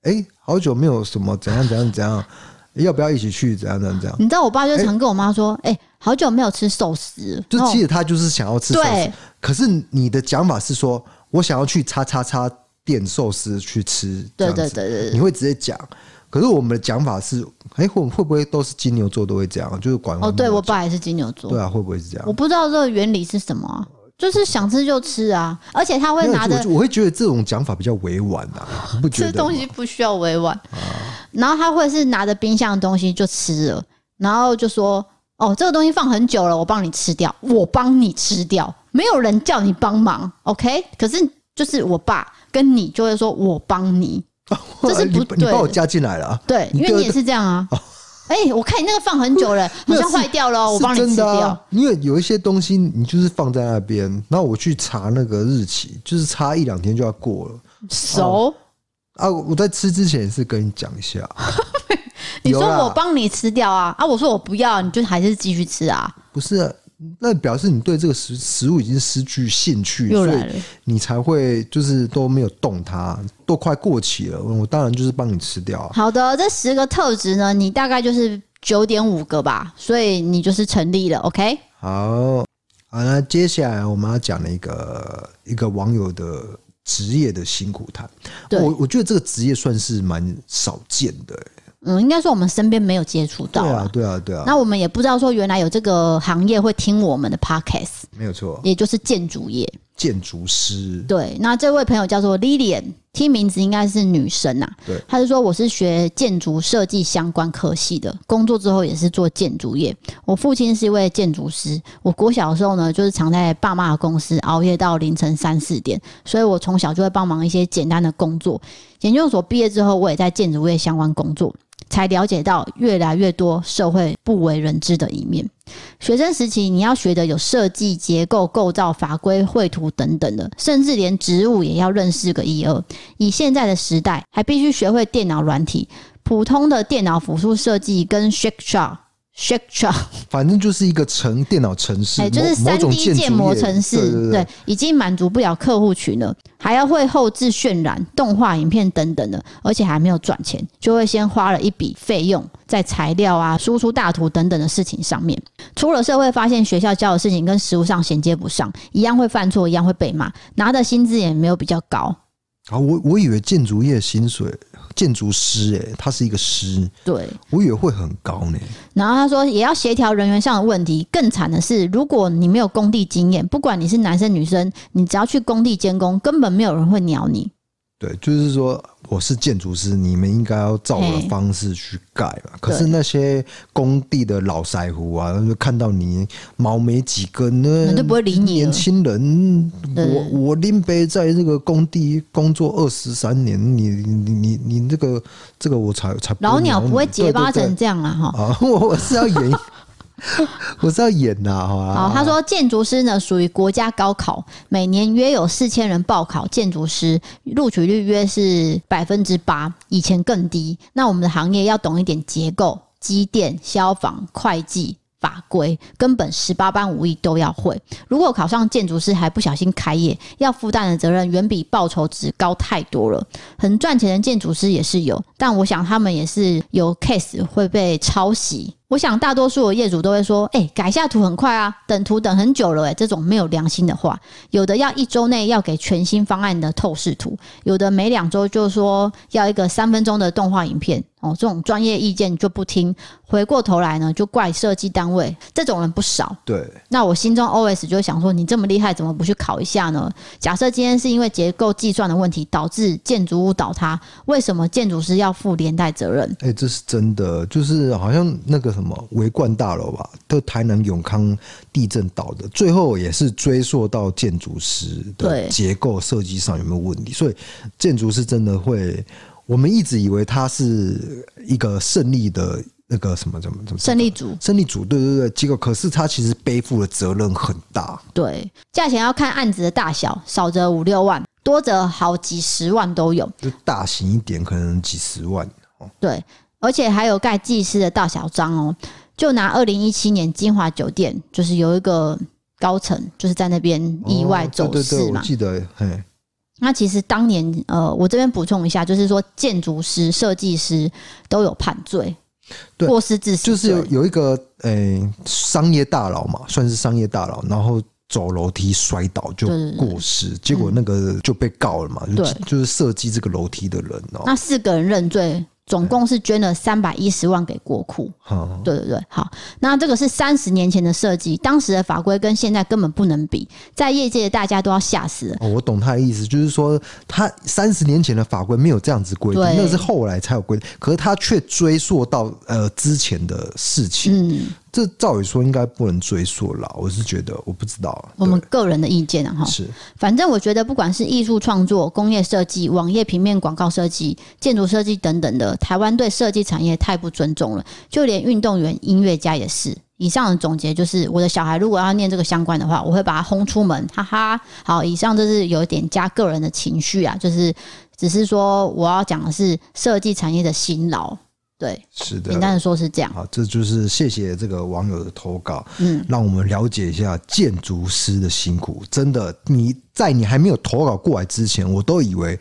哎、欸，好久没有什么怎样怎样怎样，要不要一起去怎样怎样怎样？你知道我爸就常跟我妈说，哎、欸，好久没有吃寿司，就其实他就是想要吃寿司。对，可是你的讲法是说我想要去叉叉叉店寿司去吃，对对对对，你会直接讲。可是我们的讲法是，哎、欸，会会不会都是金牛座都会这样？就是管哦，对我爸也是金牛座，对啊，会不会是这样？我不知道这个原理是什么、啊，就是想吃就吃啊，而且他会拿着，我会觉得这种讲法比较委婉啊，不觉得吃东西不需要委婉啊。然后他会是拿着冰箱的东西就吃了，然后就说：“哦，这个东西放很久了，我帮你吃掉，我帮你吃掉，没有人叫你帮忙，OK？可是就是我爸跟你就会说我帮你。” 这是不对，你把我加进来了啊？对，因为你也是这样啊。哎、欸，我看你那个放很久了，好像坏掉了，我帮你吃掉。啊、因为有一些东西你就是放在那边，然后我去查那个日期，就是差一两天就要过了。熟啊！我在吃之前是跟你讲一下。你说我帮你吃掉啊？啊！我说我不要，你就还是继续吃啊？不是、啊。那表示你对这个食食物已经失去兴趣，所以你才会就是都没有动它，都快过期了。我当然就是帮你吃掉。好的，这十个特质呢，你大概就是九点五个吧，所以你就是成立了。OK，好，好，那接下来我们要讲的一个一个网友的职业的辛苦谈。我我觉得这个职业算是蛮少见的、欸。嗯，应该说我们身边没有接触到。对啊，对啊，对啊。那我们也不知道说原来有这个行业会听我们的 podcast，没有错，也就是建筑业。建筑师。对，那这位朋友叫做 Lilian，听名字应该是女生呐、啊。对，他是说我是学建筑设计相关科系的，工作之后也是做建筑业。我父亲是一位建筑师，我国小的时候呢，就是常在爸妈的公司熬夜到凌晨三四点，所以我从小就会帮忙一些简单的工作。研究所毕业之后，我也在建筑业相关工作。才了解到越来越多社会不为人知的一面。学生时期，你要学的有设计、结构、构造、法规、绘图等等的，甚至连植物也要认识个一二。以现在的时代，还必须学会电脑软体，普通的电脑辅助设计跟 SketchUp。SketchUp 反正就是一个城电脑城市，哎，就是三 D 建模城市，对，已经满足不了客户群了，还要会后置渲染、动画、影片等等的，而且还没有赚钱，就会先花了一笔费用在材料啊、输出大图等等的事情上面。出了社会，发现学校教的事情跟实务上衔接不上，一样会犯错，一样会被骂，拿的薪资也没有比较高。啊，我我以为建筑业薪水。建筑师，哎，他是一个师，对，我以为会很高呢。然后他说，也要协调人员上的问题。更惨的是，如果你没有工地经验，不管你是男生女生，你只要去工地监工，根本没有人会鸟你。对，就是说我是建筑师，你们应该要照我的方式去盖嘛。可是那些工地的老师傅啊，就看到你毛没几根呢，就不会理你。年轻人，我我拎杯在这个工地工作二十三年，你你你你这个这个我才才老鸟不会结巴成这样了哈。啊，我是要演。我是要演呐，好吧？好，他说建筑师呢属于国家高考，每年约有四千人报考建筑师，录取率约是百分之八，以前更低。那我们的行业要懂一点结构、机电、消防、会计。法规根本十八般武艺都要会。如果考上建筑师还不小心开业，要负担的责任远比报酬值高太多了。很赚钱的建筑师也是有，但我想他们也是有 case 会被抄袭。我想大多数的业主都会说：“哎、改下图很快啊，等图等很久了。”哎，这种没有良心的话，有的要一周内要给全新方案的透视图，有的每两周就说要一个三分钟的动画影片。哦，这种专业意见就不听，回过头来呢就怪设计单位，这种人不少。对，那我心中 OS 就想说，你这么厉害，怎么不去考一下呢？假设今天是因为结构计算的问题导致建筑物倒塌，为什么建筑师要负连带责任？哎、欸，这是真的，就是好像那个什么维冠大楼吧，都台南永康地震倒的，最后也是追溯到建筑师的结构设计上有没有问题，所以建筑师真的会。我们一直以为他是一个胜利的那个什么怎么怎么胜利组，胜利组，对对对，结果可是他其实背负的责任很大。对，价钱要看案子的大小，少则五六万，多则好几十万都有。就大型一点，可能几十万。对，而且还有盖技师的大小章哦。就拿二零一七年金华酒店，就是有一个高层就是在那边意外走失嘛，我记得嘿。那其实当年，呃，我这边补充一下，就是说建筑师、设计师都有判罪，对，过失致死，就是有有一个诶、欸、商业大佬嘛，算是商业大佬，然后走楼梯摔倒就过失，结果那个就被告了嘛，对，就是设计这个楼梯的人哦、喔，那四个人认罪。总共是捐了三百一十万给国库，对对对，好，那这个是三十年前的设计，当时的法规跟现在根本不能比，在业界大家都要吓死了。哦，我懂他的意思，就是说他三十年前的法规没有这样子规定，那是后来才有规定，可是他却追溯到呃之前的事情。嗯。这照理说应该不能追溯了，我是觉得我不知道，我们个人的意见啊哈。是，反正我觉得不管是艺术创作、工业设计、网页平面广告设计、建筑设计等等的，台湾对设计产业太不尊重了，就连运动员、音乐家也是。以上的总结就是，我的小孩如果要念这个相关的话，我会把他轰出门，哈哈。好，以上就是有一点加个人的情绪啊，就是只是说我要讲的是设计产业的辛劳。对，是的，简单的说是这样。好，这就是谢谢这个网友的投稿，嗯，让我们了解一下建筑师的辛苦。真的，你在你还没有投稿过来之前，我都以为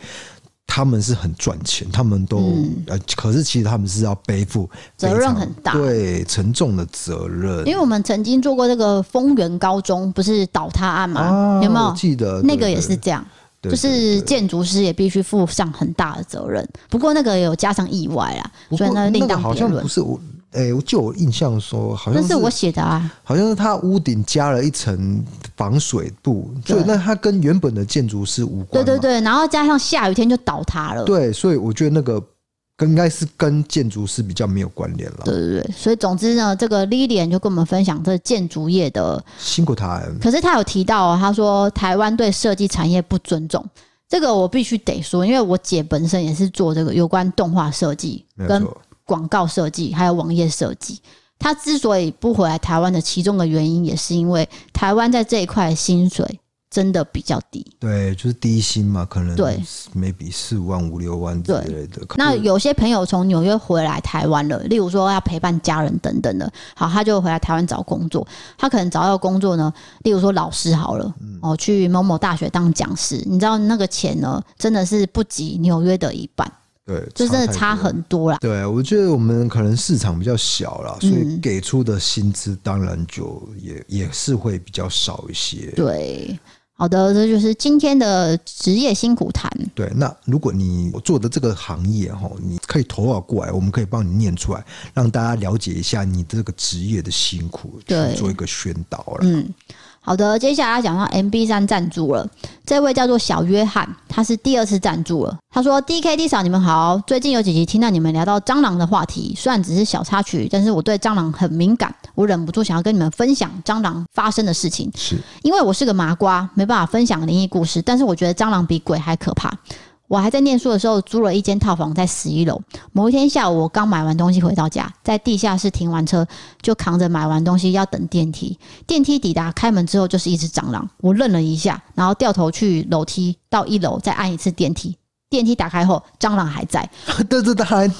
他们是很赚钱，他们都呃、嗯，可是其实他们是要背负责任很大，对，沉重的责任。因为我们曾经做过这个丰原高中不是倒塌案吗？啊、有没有记得那个也是这样？就是建筑师也必须负上很大的责任，不过那个有加上意外啦，所以那，另当别论。好像不是我，哎、欸，就我印象说，好像是，那是我写的啊，好像是他屋顶加了一层防水布，所以那他跟原本的建筑师无关。对对对，然后加上下雨天就倒塌了。对，所以我觉得那个。跟应该是跟建筑师比较没有关联了。对对对，所以总之呢，这个 Lilian 就跟我们分享这建筑业的辛苦他。可是他有提到、哦，他说台湾对设计产业不尊重，这个我必须得说，因为我姐本身也是做这个有关动画设计、跟广告设计还有网页设计。他之所以不回来台湾的其中的原因，也是因为台湾在这一块薪水。真的比较低，对，就是低薪嘛，可能对，maybe 四五万、五六万之类的。那有些朋友从纽约回来台湾了，例如说要陪伴家人等等的，好，他就回来台湾找工作。他可能找到工作呢，例如说老师好了，哦、嗯，去某某大学当讲师，你知道那个钱呢，真的是不及纽约的一半。对，就真的差很多啦。对，我觉得我们可能市场比较小啦，所以给出的薪资当然就也也是会比较少一些。对。好的，这就是今天的职业辛苦谈。对，那如果你做的这个行业哈，你可以投稿过来，我们可以帮你念出来，让大家了解一下你这个职业的辛苦，对，做一个宣导了。嗯。好的，接下来要讲到 MB 三赞助了。这位叫做小约翰，他是第二次赞助了。他说：“DKD 嫂，你们好。最近有几集听到你们聊到蟑螂的话题，虽然只是小插曲，但是我对蟑螂很敏感，我忍不住想要跟你们分享蟑螂发生的事情。是因为我是个麻瓜，没办法分享灵异故事，但是我觉得蟑螂比鬼还可怕。”我还在念书的时候租了一间套房在十一楼。某一天下午，我刚买完东西回到家，在地下室停完车，就扛着买完东西要等电梯。电梯抵达，开门之后就是一只蟑螂。我愣了一下，然后掉头去楼梯到一楼，再按一次电梯。电梯打开后，蟑螂还在。对对对，还等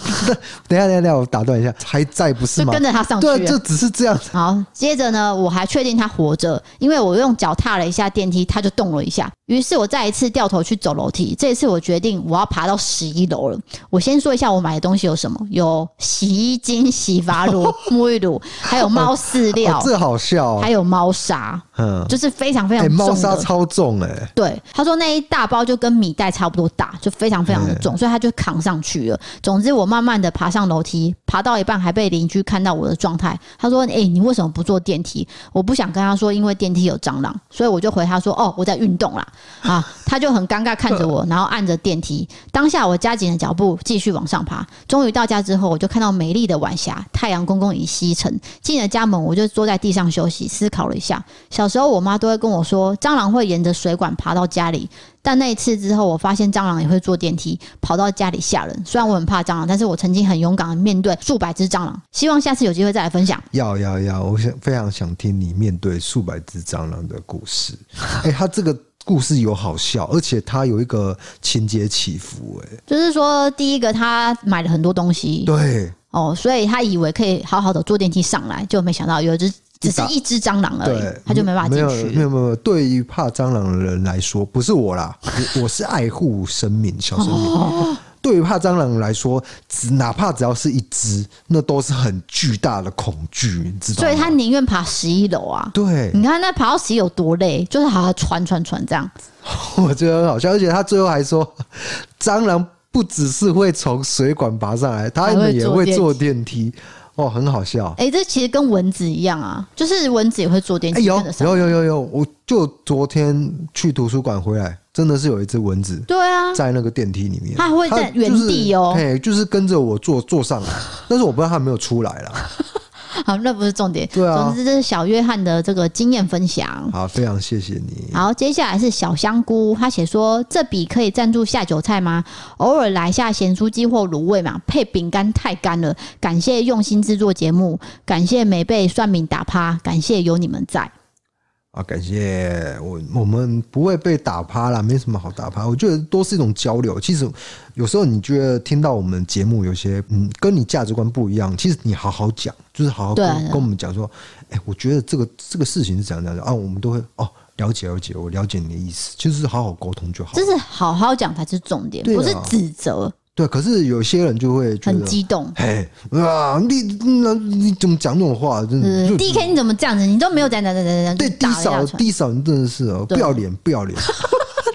一下，等一下，我打断一下，还在不是吗？就跟着他上去。对，就只是这样。好，接着呢，我还确定他活着，因为我用脚踏了一下电梯，他就动了一下。于是我再一次掉头去走楼梯。这一次我决定我要爬到十一楼了。我先说一下我买的东西有什么：有洗衣精、洗发乳、沐浴露，还有猫饲料。这好笑。还有猫砂，嗯，就是非常非常重。猫砂超重哎。对，他说那一大包就跟米袋差不多大，就。非常非常的重，所以他就扛上去了。总之，我慢慢的爬上楼梯，爬到一半还被邻居看到我的状态，他说：“哎，你为什么不坐电梯？”我不想跟他说，因为电梯有蟑螂，所以我就回他说：“哦，我在运动啦。”啊，他就很尴尬看着我，然后按着电梯。当下我加紧了脚步，继续往上爬。终于到家之后，我就看到美丽的晚霞，太阳公公已西沉。进了家门，我就坐在地上休息，思考了一下。小时候，我妈都会跟我说，蟑螂会沿着水管爬到家里。但那一次之后，我发现蟑螂也会坐电梯跑到家里吓人。虽然我很怕蟑螂，但是我曾经很勇敢的面对数百只蟑螂。希望下次有机会再来分享。要要要，我想非常想听你面对数百只蟑螂的故事。哎、欸，他这个故事有好笑，而且他有一个情节起伏。哎，就是说，第一个他买了很多东西，对哦，所以他以为可以好好的坐电梯上来，就没想到有一只。只是一只蟑螂而已，他就没办法进去。没有没有，对于怕蟑螂的人来说，不是我啦，我是爱护生命、小生命。哦、对于怕蟑螂来说，只哪怕只要是一只，那都是很巨大的恐惧，你知道吗？所以他宁愿爬十一楼啊。对，你看那爬到十一有多累，就是好好传传传这样。我觉得很好笑，而且他最后还说，蟑螂不只是会从水管爬上来，他们也会坐电梯。哦，很好笑。哎、欸，这其实跟蚊子一样啊，就是蚊子也会坐电梯。有有有有有，我就昨天去图书馆回来，真的是有一只蚊子。对啊，在那个电梯里面，它会在原地哦，哎，就是跟着我坐坐上来，但是我不知道它有没有出来了。好，那不是重点。对啊，总之这是小约翰的这个经验分享。好，非常谢谢你。好，接下来是小香菇，他写说，这笔可以赞助下酒菜吗？偶尔来下咸酥鸡或卤味嘛，配饼干太干了。感谢用心制作节目，感谢没被算命打趴，感谢有你们在。啊，感谢我，我们不会被打趴啦，没什么好打趴。我觉得都是一种交流。其实有时候你觉得听到我们节目有些嗯，跟你价值观不一样，其实你好好讲，就是好好跟跟我们讲说，哎，我觉得这个这个事情是怎样怎样啊，我们都会哦，了解了解，我了解你的意思，就是好好沟通就好。就是好好讲才是重点，不是指责。对，可是有些人就会很激动，嘿，啊，你那你怎么讲这种话？真的，D K 你怎么这样子？你都没有讲讲讲讲讲，对，低嫂低嫂，你真的是哦，不要脸不要脸，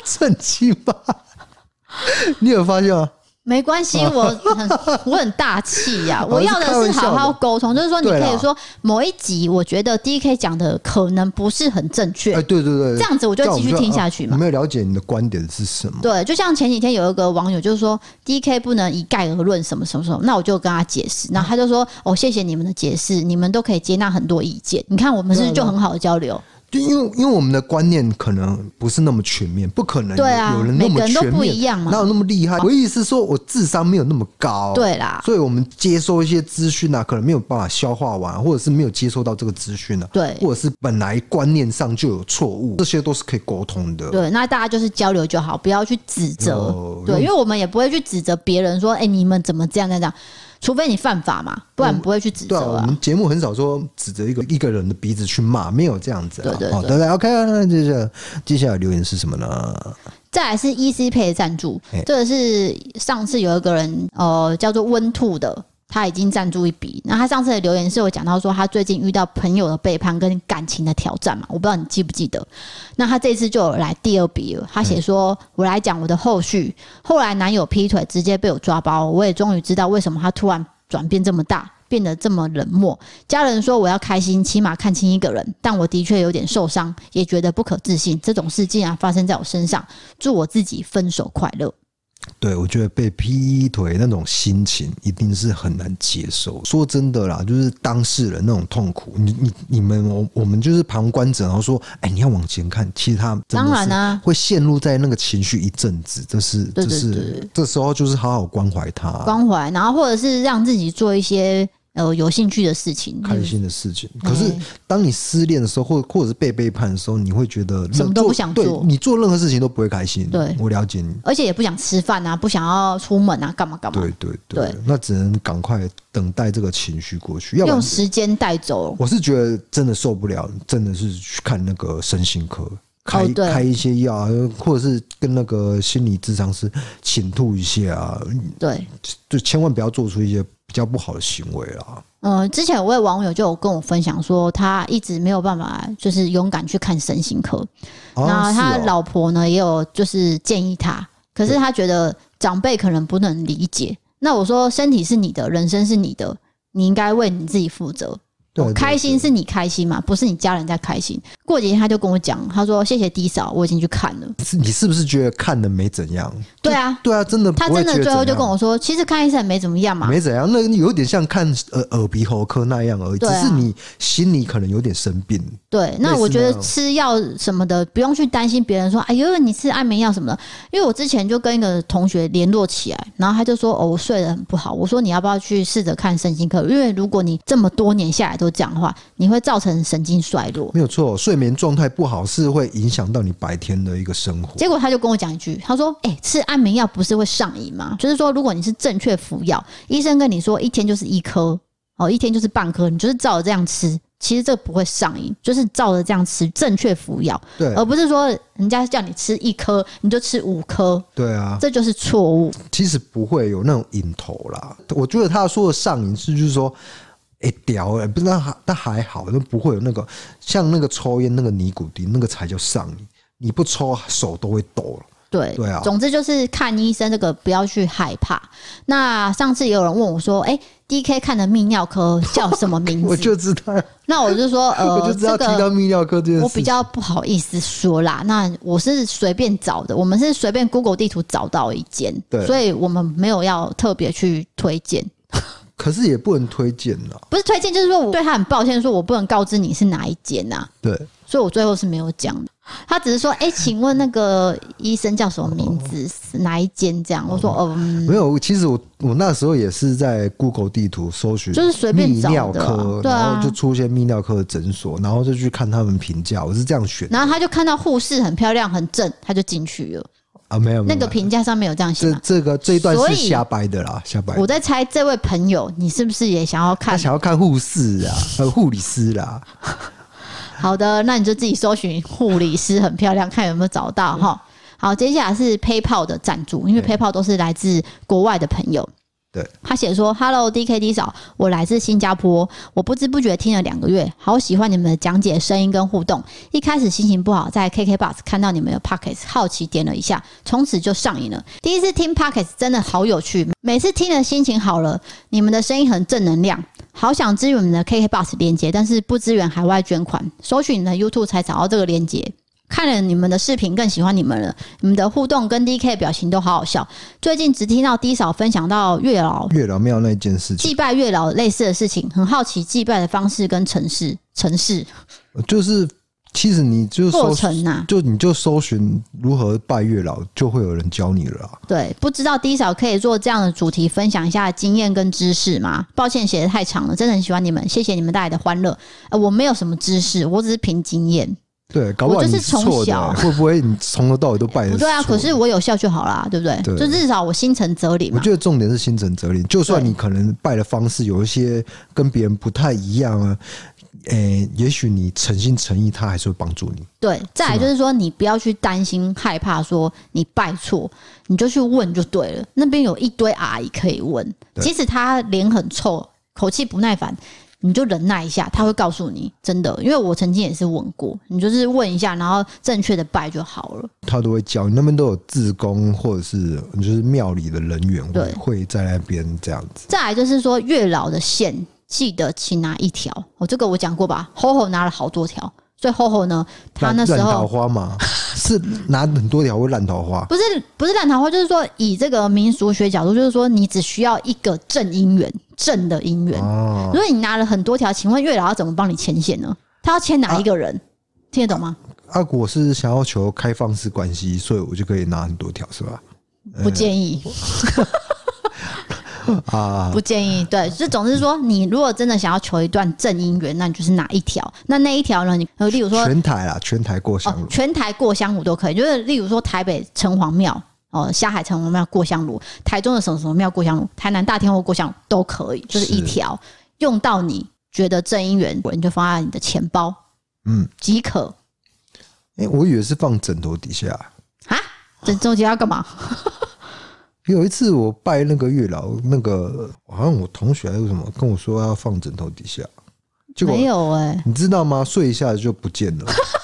趁机吧？你有发现吗？没关系，我很我很大气呀、啊。我要的是好好沟通，就是说你可以说某一集，我觉得 D K 讲的可能不是很正确。哎，对对对，这样子我就继续听下去嘛。你没有了解你的观点是什么？对，就像前几天有一个网友就是说 D K 不能一概而论什么什么什么，那我就跟他解释，然后他就说哦，谢谢你们的解释，你们都可以接纳很多意见。你看我们是不是就很好的交流？就因为因为我们的观念可能不是那么全面，不可能有人那么人都不一样嘛，哪有那么厉害？我意思是说我智商没有那么高，对啦，所以我们接收一些资讯啊，可能没有办法消化完，或者是没有接收到这个资讯啊，对，或者是本来观念上就有错误，这些都是可以沟通的。对，那大家就是交流就好，不要去指责，对，因为我们也不会去指责别人说，哎，你们怎么这样这样这样。除非你犯法嘛，不然不会去指责、啊。对、啊，我们节目很少说指着一个一个人的鼻子去骂，没有这样子、啊。对对对，对对，OK 啊。那接下来接下来留言是什么呢？再来是 EC Pay 的赞助，这个是上次有一个人呃叫做温兔的。他已经赞助一笔。那他上次的留言是有讲到说，他最近遇到朋友的背叛跟感情的挑战嘛？我不知道你记不记得。那他这次就有来第二笔了。他写说：“我来讲我的后续。后来男友劈腿，直接被我抓包。我也终于知道为什么他突然转变这么大，变得这么冷漠。家人说我要开心，起码看清一个人。但我的确有点受伤，也觉得不可置信。这种事竟然发生在我身上。祝我自己分手快乐。”对，我觉得被劈腿那种心情一定是很难接受。说真的啦，就是当事人那种痛苦，你你你们我我们就是旁观者，然后说，哎，你要往前看，其实他当然啦会陷入在那个情绪一阵子，这是这是这时候就是好好关怀他，关怀，然后或者是让自己做一些。呃，有兴趣的事情，开心的事情。可是，当你失恋的时候，或或者是被背叛的时候，你会觉得什么都不想做。你做任何事情都不会开心。对，我了解你。而且也不想吃饭啊，不想要出门啊，干嘛干嘛。对对对，那只能赶快等待这个情绪过去，要用时间带走。我是觉得真的受不了，真的是去看那个身心科，开开一些药，或者是跟那个心理咨商师倾吐一下。对，就千万不要做出一些。比较不好的行为啊。嗯，之前有位网友就有跟我分享说，他一直没有办法，就是勇敢去看身心科。那他老婆呢，也有就是建议他，可是他觉得长辈可能不能理解。那我说，身体是你的，人生是你的，你应该为你自己负责。对对对，开心是你开心嘛，不是你家人在开心。过几天他就跟我讲，他说：“谢谢 D 嫂，我已经去看了。”你是不是觉得看了没怎样？对啊，对啊，真的。他真的最后就跟我说：“其实看医生没怎么样嘛，没怎样。那有点像看耳耳鼻喉科那样而已，啊、只是你心里可能有点生病。”对，那我觉得吃药什么的不用去担心别人说：“哎呦，你吃安眠药什么的。”因为我之前就跟一个同学联络起来，然后他就说：“哦，我睡得很不好。”我说：“你要不要去试着看神经科？因为如果你这么多年下来都讲的话。”你会造成神经衰弱，没有错。睡眠状态不好是会影响到你白天的一个生活。结果他就跟我讲一句，他说：“哎、欸，吃安眠药不是会上瘾吗？就是说，如果你是正确服药，医生跟你说一天就是一颗，哦，一天就是半颗，你就是照着这样吃，其实这不会上瘾，就是照着这样吃，正确服药，对，而不是说人家叫你吃一颗，你就吃五颗，对啊，这就是错误。其实不会有那种瘾头啦。我觉得他说的上瘾是就是说。哎，屌哎，不是那还那还好，那不会有那个像那个抽烟那个尼古丁，那个才叫上瘾。你不抽手都会抖了。对对啊，总之就是看医生这个不要去害怕。那上次也有人问我说：“哎，DK 看的泌尿科叫什么名字？” 我就知道。那我就说：“呃，我就知道提到泌尿科这件事，我比较不好意思说啦。那我是随便找的，我们是随便 Google 地图找到一间，对，所以我们没有要特别去推荐。”可是也不能推荐呐，不是推荐，就是说我对他很抱歉，说我不能告知你是哪一间呐。对，所以我最后是没有讲的。他只是说，哎、欸，请问那个医生叫什么名字？是哪一间？这样，我说，哦，没有。其实我我那时候也是在 Google 地图搜寻，就是随便找泌尿科，然后就出现泌尿科的诊所，然后就去看他们评价。我是这样选，然后他就看到护士很漂亮、很正，他就进去了。啊，没有，那个评价上面有这样写。这这个这一段是瞎掰的啦，瞎掰。我在猜，这位朋友，你是不是也想要看？他想要看护士啊，还有护理师啦。好的，那你就自己搜寻护理师很漂亮，看有没有找到哈。好，接下来是 PayPal 的赞助，因为 PayPal 都是来自国外的朋友。对，他写说：“Hello DKD 嫂，我来自新加坡，我不知不觉听了两个月，好喜欢你们的讲解声音跟互动。一开始心情不好，在 KKBOX 看到你们的 p o c k e t 好奇点了一下，从此就上瘾了。第一次听 p o c k e t 真的好有趣，每次听了心情好了。你们的声音很正能量，好想支援你们的 KKBOX 连接，但是不支援海外捐款，搜寻你的 YouTube 才找到这个连接。”看了你们的视频，更喜欢你们了。你们的互动跟 DK 表情都好好笑。最近只听到 D 嫂分享到月老月老庙那件事情，祭拜月老类似的事情，很好奇祭拜的方式跟城市城市。就是其实你就过程呐、啊，就你就搜寻如何拜月老，就会有人教你了、啊。对，不知道 D 嫂可以做这样的主题分享一下经验跟知识吗？抱歉写的太长了，真的很喜欢你们，谢谢你们带来的欢乐。呃，我没有什么知识，我只是凭经验。对，搞不好你是从小会不会你从头到尾都拜的？对啊，可是我有效就好啦，对不对？对，就至少我心诚则灵。我觉得重点是心诚则灵，就算你可能拜的方式有一些跟别人不太一样啊，诶、欸，也许你诚心诚意，他还是会帮助你。对，再来就是说，你不要去担心害怕，说你拜错，你就去问就对了。那边有一堆阿姨可以问，即使他脸很臭，口气不耐烦。你就忍耐一下，他会告诉你真的，因为我曾经也是问过，你就是问一下，然后正确的拜就好了。他都会教你，那边都有自工或者是就是庙里的人员会会在那边这样子。再来就是说，月老的线记得请拿一条，哦，这个我讲过吧？吼吼拿了好多条。所以吼吼呢，他那时候烂桃花嘛，是拿很多条会烂桃花，不是不是烂桃花，就是说以这个民俗学角度，就是说你只需要一个正姻缘，正的姻缘。哦，如果你拿了很多条，请问月老要怎么帮你牵线呢？他要牵哪一个人？啊、听得懂吗？阿果是想要求开放式关系，所以我就可以拿很多条，是吧？不建议。嗯 啊，不建议。对，就总是说，你如果真的想要求一段正姻缘，那你就是哪一条？那那一条呢？你例如说全台啦，全台过香炉，全台过香炉都可以。就是例如说台北城隍庙哦，下海城隍庙过香炉，台中的什么什么庙过香炉，台南大天后过香炉都可以，就是一条用到你觉得正姻缘，你就放在你的钱包，嗯，即可。哎，我以为是放枕头底下啊？枕头底下干嘛？有一次我拜那个月老，那个好像我同学还是什么跟我说要放枕头底下，结果没有哎、欸，你知道吗？睡一下就不见了。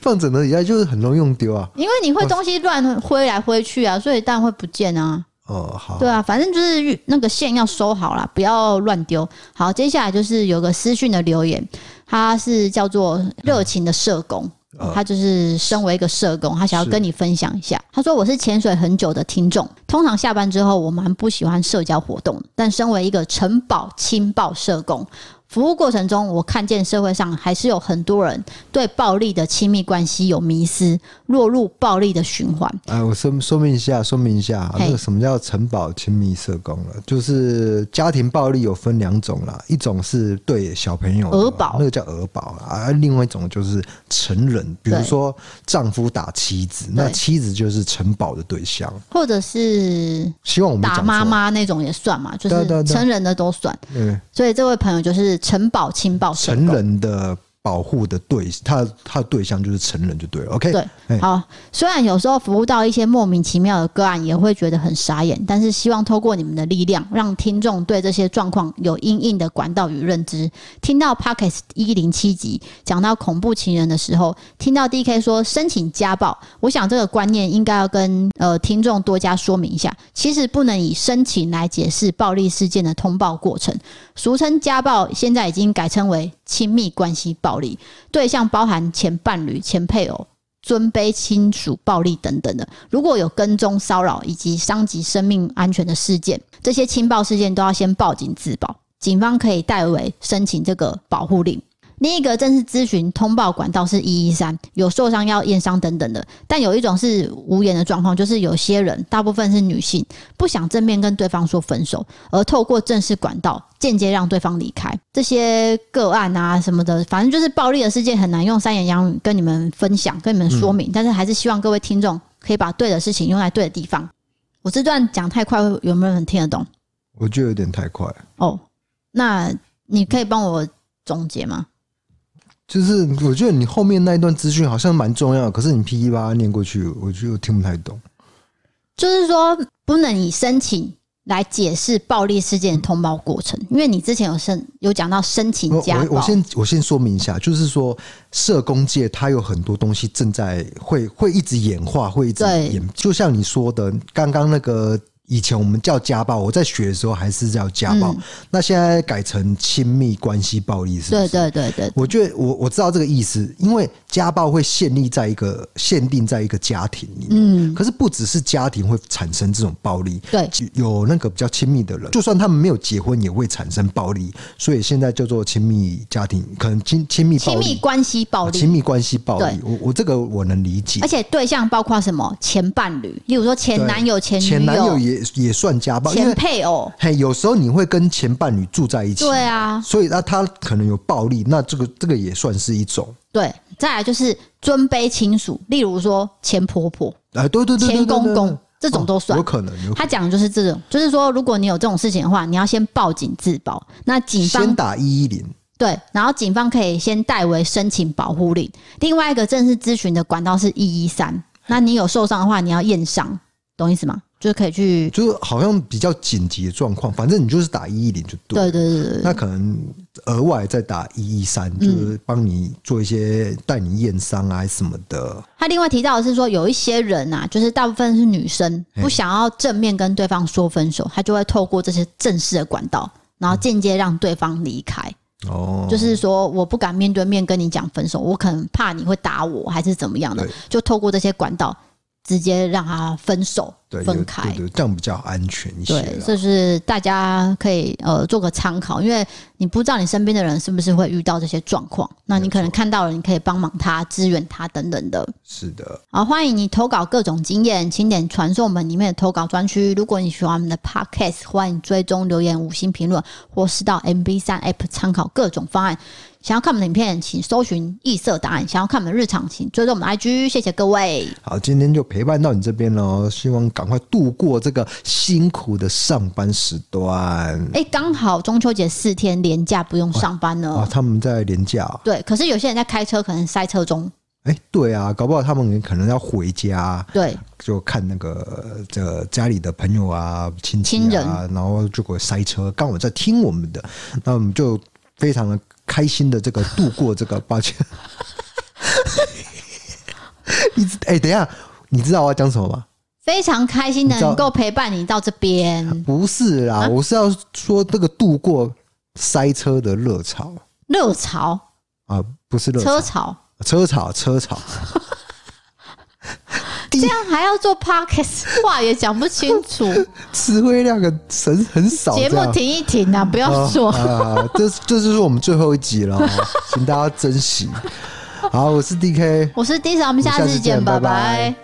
放枕头底下就是很容易用丢啊。因为你会东西乱挥来挥去啊，所以当然会不见啊。哦，好。对啊，反正就是那个线要收好了，不要乱丢。好，接下来就是有个私讯的留言，他是叫做热情的社工。他就是身为一个社工，他想要跟你分享一下。他说：“我是潜水很久的听众，通常下班之后我蛮不喜欢社交活动，但身为一个城堡亲报社工。”服务过程中，我看见社会上还是有很多人对暴力的亲密关系有迷失，落入暴力的循环。哎，我说说明一下，说明一下，那个什么叫城堡亲密社工了？就是家庭暴力有分两种啦，一种是对小朋友儿保，那个叫儿保啊，另外一种就是成人，比如说丈夫打妻子，那妻子就是城堡的对象，或者是希望我们打妈妈那种也算嘛，就是成人的都算。嗯，所以这位朋友就是。晨保亲报，成人的。保护的对，他他的对象就是成人就对了。OK，对，好。虽然有时候服务到一些莫名其妙的个案，也会觉得很傻眼，但是希望透过你们的力量，让听众对这些状况有因应的管道与认知。听到 Pockets 一零七集讲到恐怖情人的时候，听到 DK 说申请家暴，我想这个观念应该要跟呃听众多加说明一下。其实不能以申请来解释暴力事件的通报过程，俗称家暴，现在已经改称为亲密关系暴。力对象包含前伴侣、前配偶、尊卑亲属暴力等等的。如果有跟踪骚扰以及伤及生命安全的事件，这些侵暴事件都要先报警自保，警方可以代为申请这个保护令。另一个正式咨询通报管道是一一三，有受伤要验伤等等的。但有一种是无言的状况，就是有些人，大部分是女性，不想正面跟对方说分手，而透过正式管道间接让对方离开。这些个案啊什么的，反正就是暴力的事件，很难用三言两语跟你们分享、跟你们说明。但是还是希望各位听众可以把对的事情用在对的地方。我这段讲太快，有没有人听得懂？我觉得有点太快。哦，那你可以帮我总结吗？就是我觉得你后面那一段资讯好像蛮重要，可是你噼里啪啦念过去，我就听不太懂。就是说，不能以申请来解释暴力事件的通报过程，因为你之前有申有讲到申请家暴。我，我先我先说明一下，就是说社工界它有很多东西正在会会一直演化，会一直演，就像你说的刚刚那个。以前我们叫家暴，我在学的时候还是叫家暴，嗯、那现在改成亲密关系暴力，是不是？对对对对。我觉得我我知道这个意思，因为家暴会限立在一个限定在一个家庭里面，嗯，可是不只是家庭会产生这种暴力，对，有那个比较亲密的人，就算他们没有结婚也会产生暴力，所以现在叫做亲密家庭，可能亲亲密亲密关系暴力，亲密关系暴力，我我这个我能理解，而且对象包括什么？前伴侣，例如说前男友、前女友，前男友也。也算家暴，前配偶嘿，有时候你会跟前伴侣住在一起，对啊，所以那他可能有暴力，那这个这个也算是一种。对，再来就是尊卑亲属，例如说前婆婆，哎，对对对，前公公这种都算，有可能。他讲的就是这种，就是说，如果你有这种事情的话，你要先报警自保，那警方先打一一零，对，然后警方可以先代为申请保护令。另外一个正式咨询的管道是一一三，那你有受伤的话，你要验伤，懂意思吗？就是可以去，就是好像比较紧急的状况，反正你就是打一一零就对。对对对对。那可能额外再打一一三，就是帮你做一些带你验伤啊什么的。他另外提到的是说，有一些人啊，就是大部分是女生，不想要正面跟对方说分手，他就会透过这些正式的管道，然后间接让对方离开。哦，就是说我不敢面对面跟你讲分手，我可能怕你会打我，还是怎么样的，就透过这些管道。直接让他分手，分开，对，对，对，这样比较安全一些。对，就是大家可以呃做个参考，因为你不知道你身边的人是不是会遇到这些状况，那你可能看到了，你可以帮忙他、支援他等等的。是的，好，欢迎你投稿各种经验，请点传送门里面的投稿专区。如果你喜欢我们的 Podcast，欢迎追踪留言、五星评论，或是到 MB 三 App 参考各种方案。想要看我们的影片，请搜寻异色答案；想要看我们的日常，请追踪我们的 IG。谢谢各位。好，今天就陪伴到你这边喽，希望赶快度过这个辛苦的上班时段。哎、欸，刚好中秋节四天连假不用上班了。啊，他们在连假。对，可是有些人在开车，可能塞车中。哎、欸，对啊，搞不好他们可能要回家。对，就看那个这个家里的朋友啊、亲戚啊，人然后就会塞车。刚好在听我们的，那我们就非常的。开心的这个度过这个，八千，你哎、欸，等一下，你知道我要讲什么吗？非常开心能够陪伴你到这边。不是啦，啊、我是要说这个度过塞车的热潮。热潮啊，不是热车潮，车潮，车潮。这样还要做 podcast，话也讲不清楚，词汇量很很很少。节目停一停啊，不要说啊，这这就是我们最后一集了，请大家珍惜。好，我是 DK，我是 D 嫂，我们下次见，拜拜。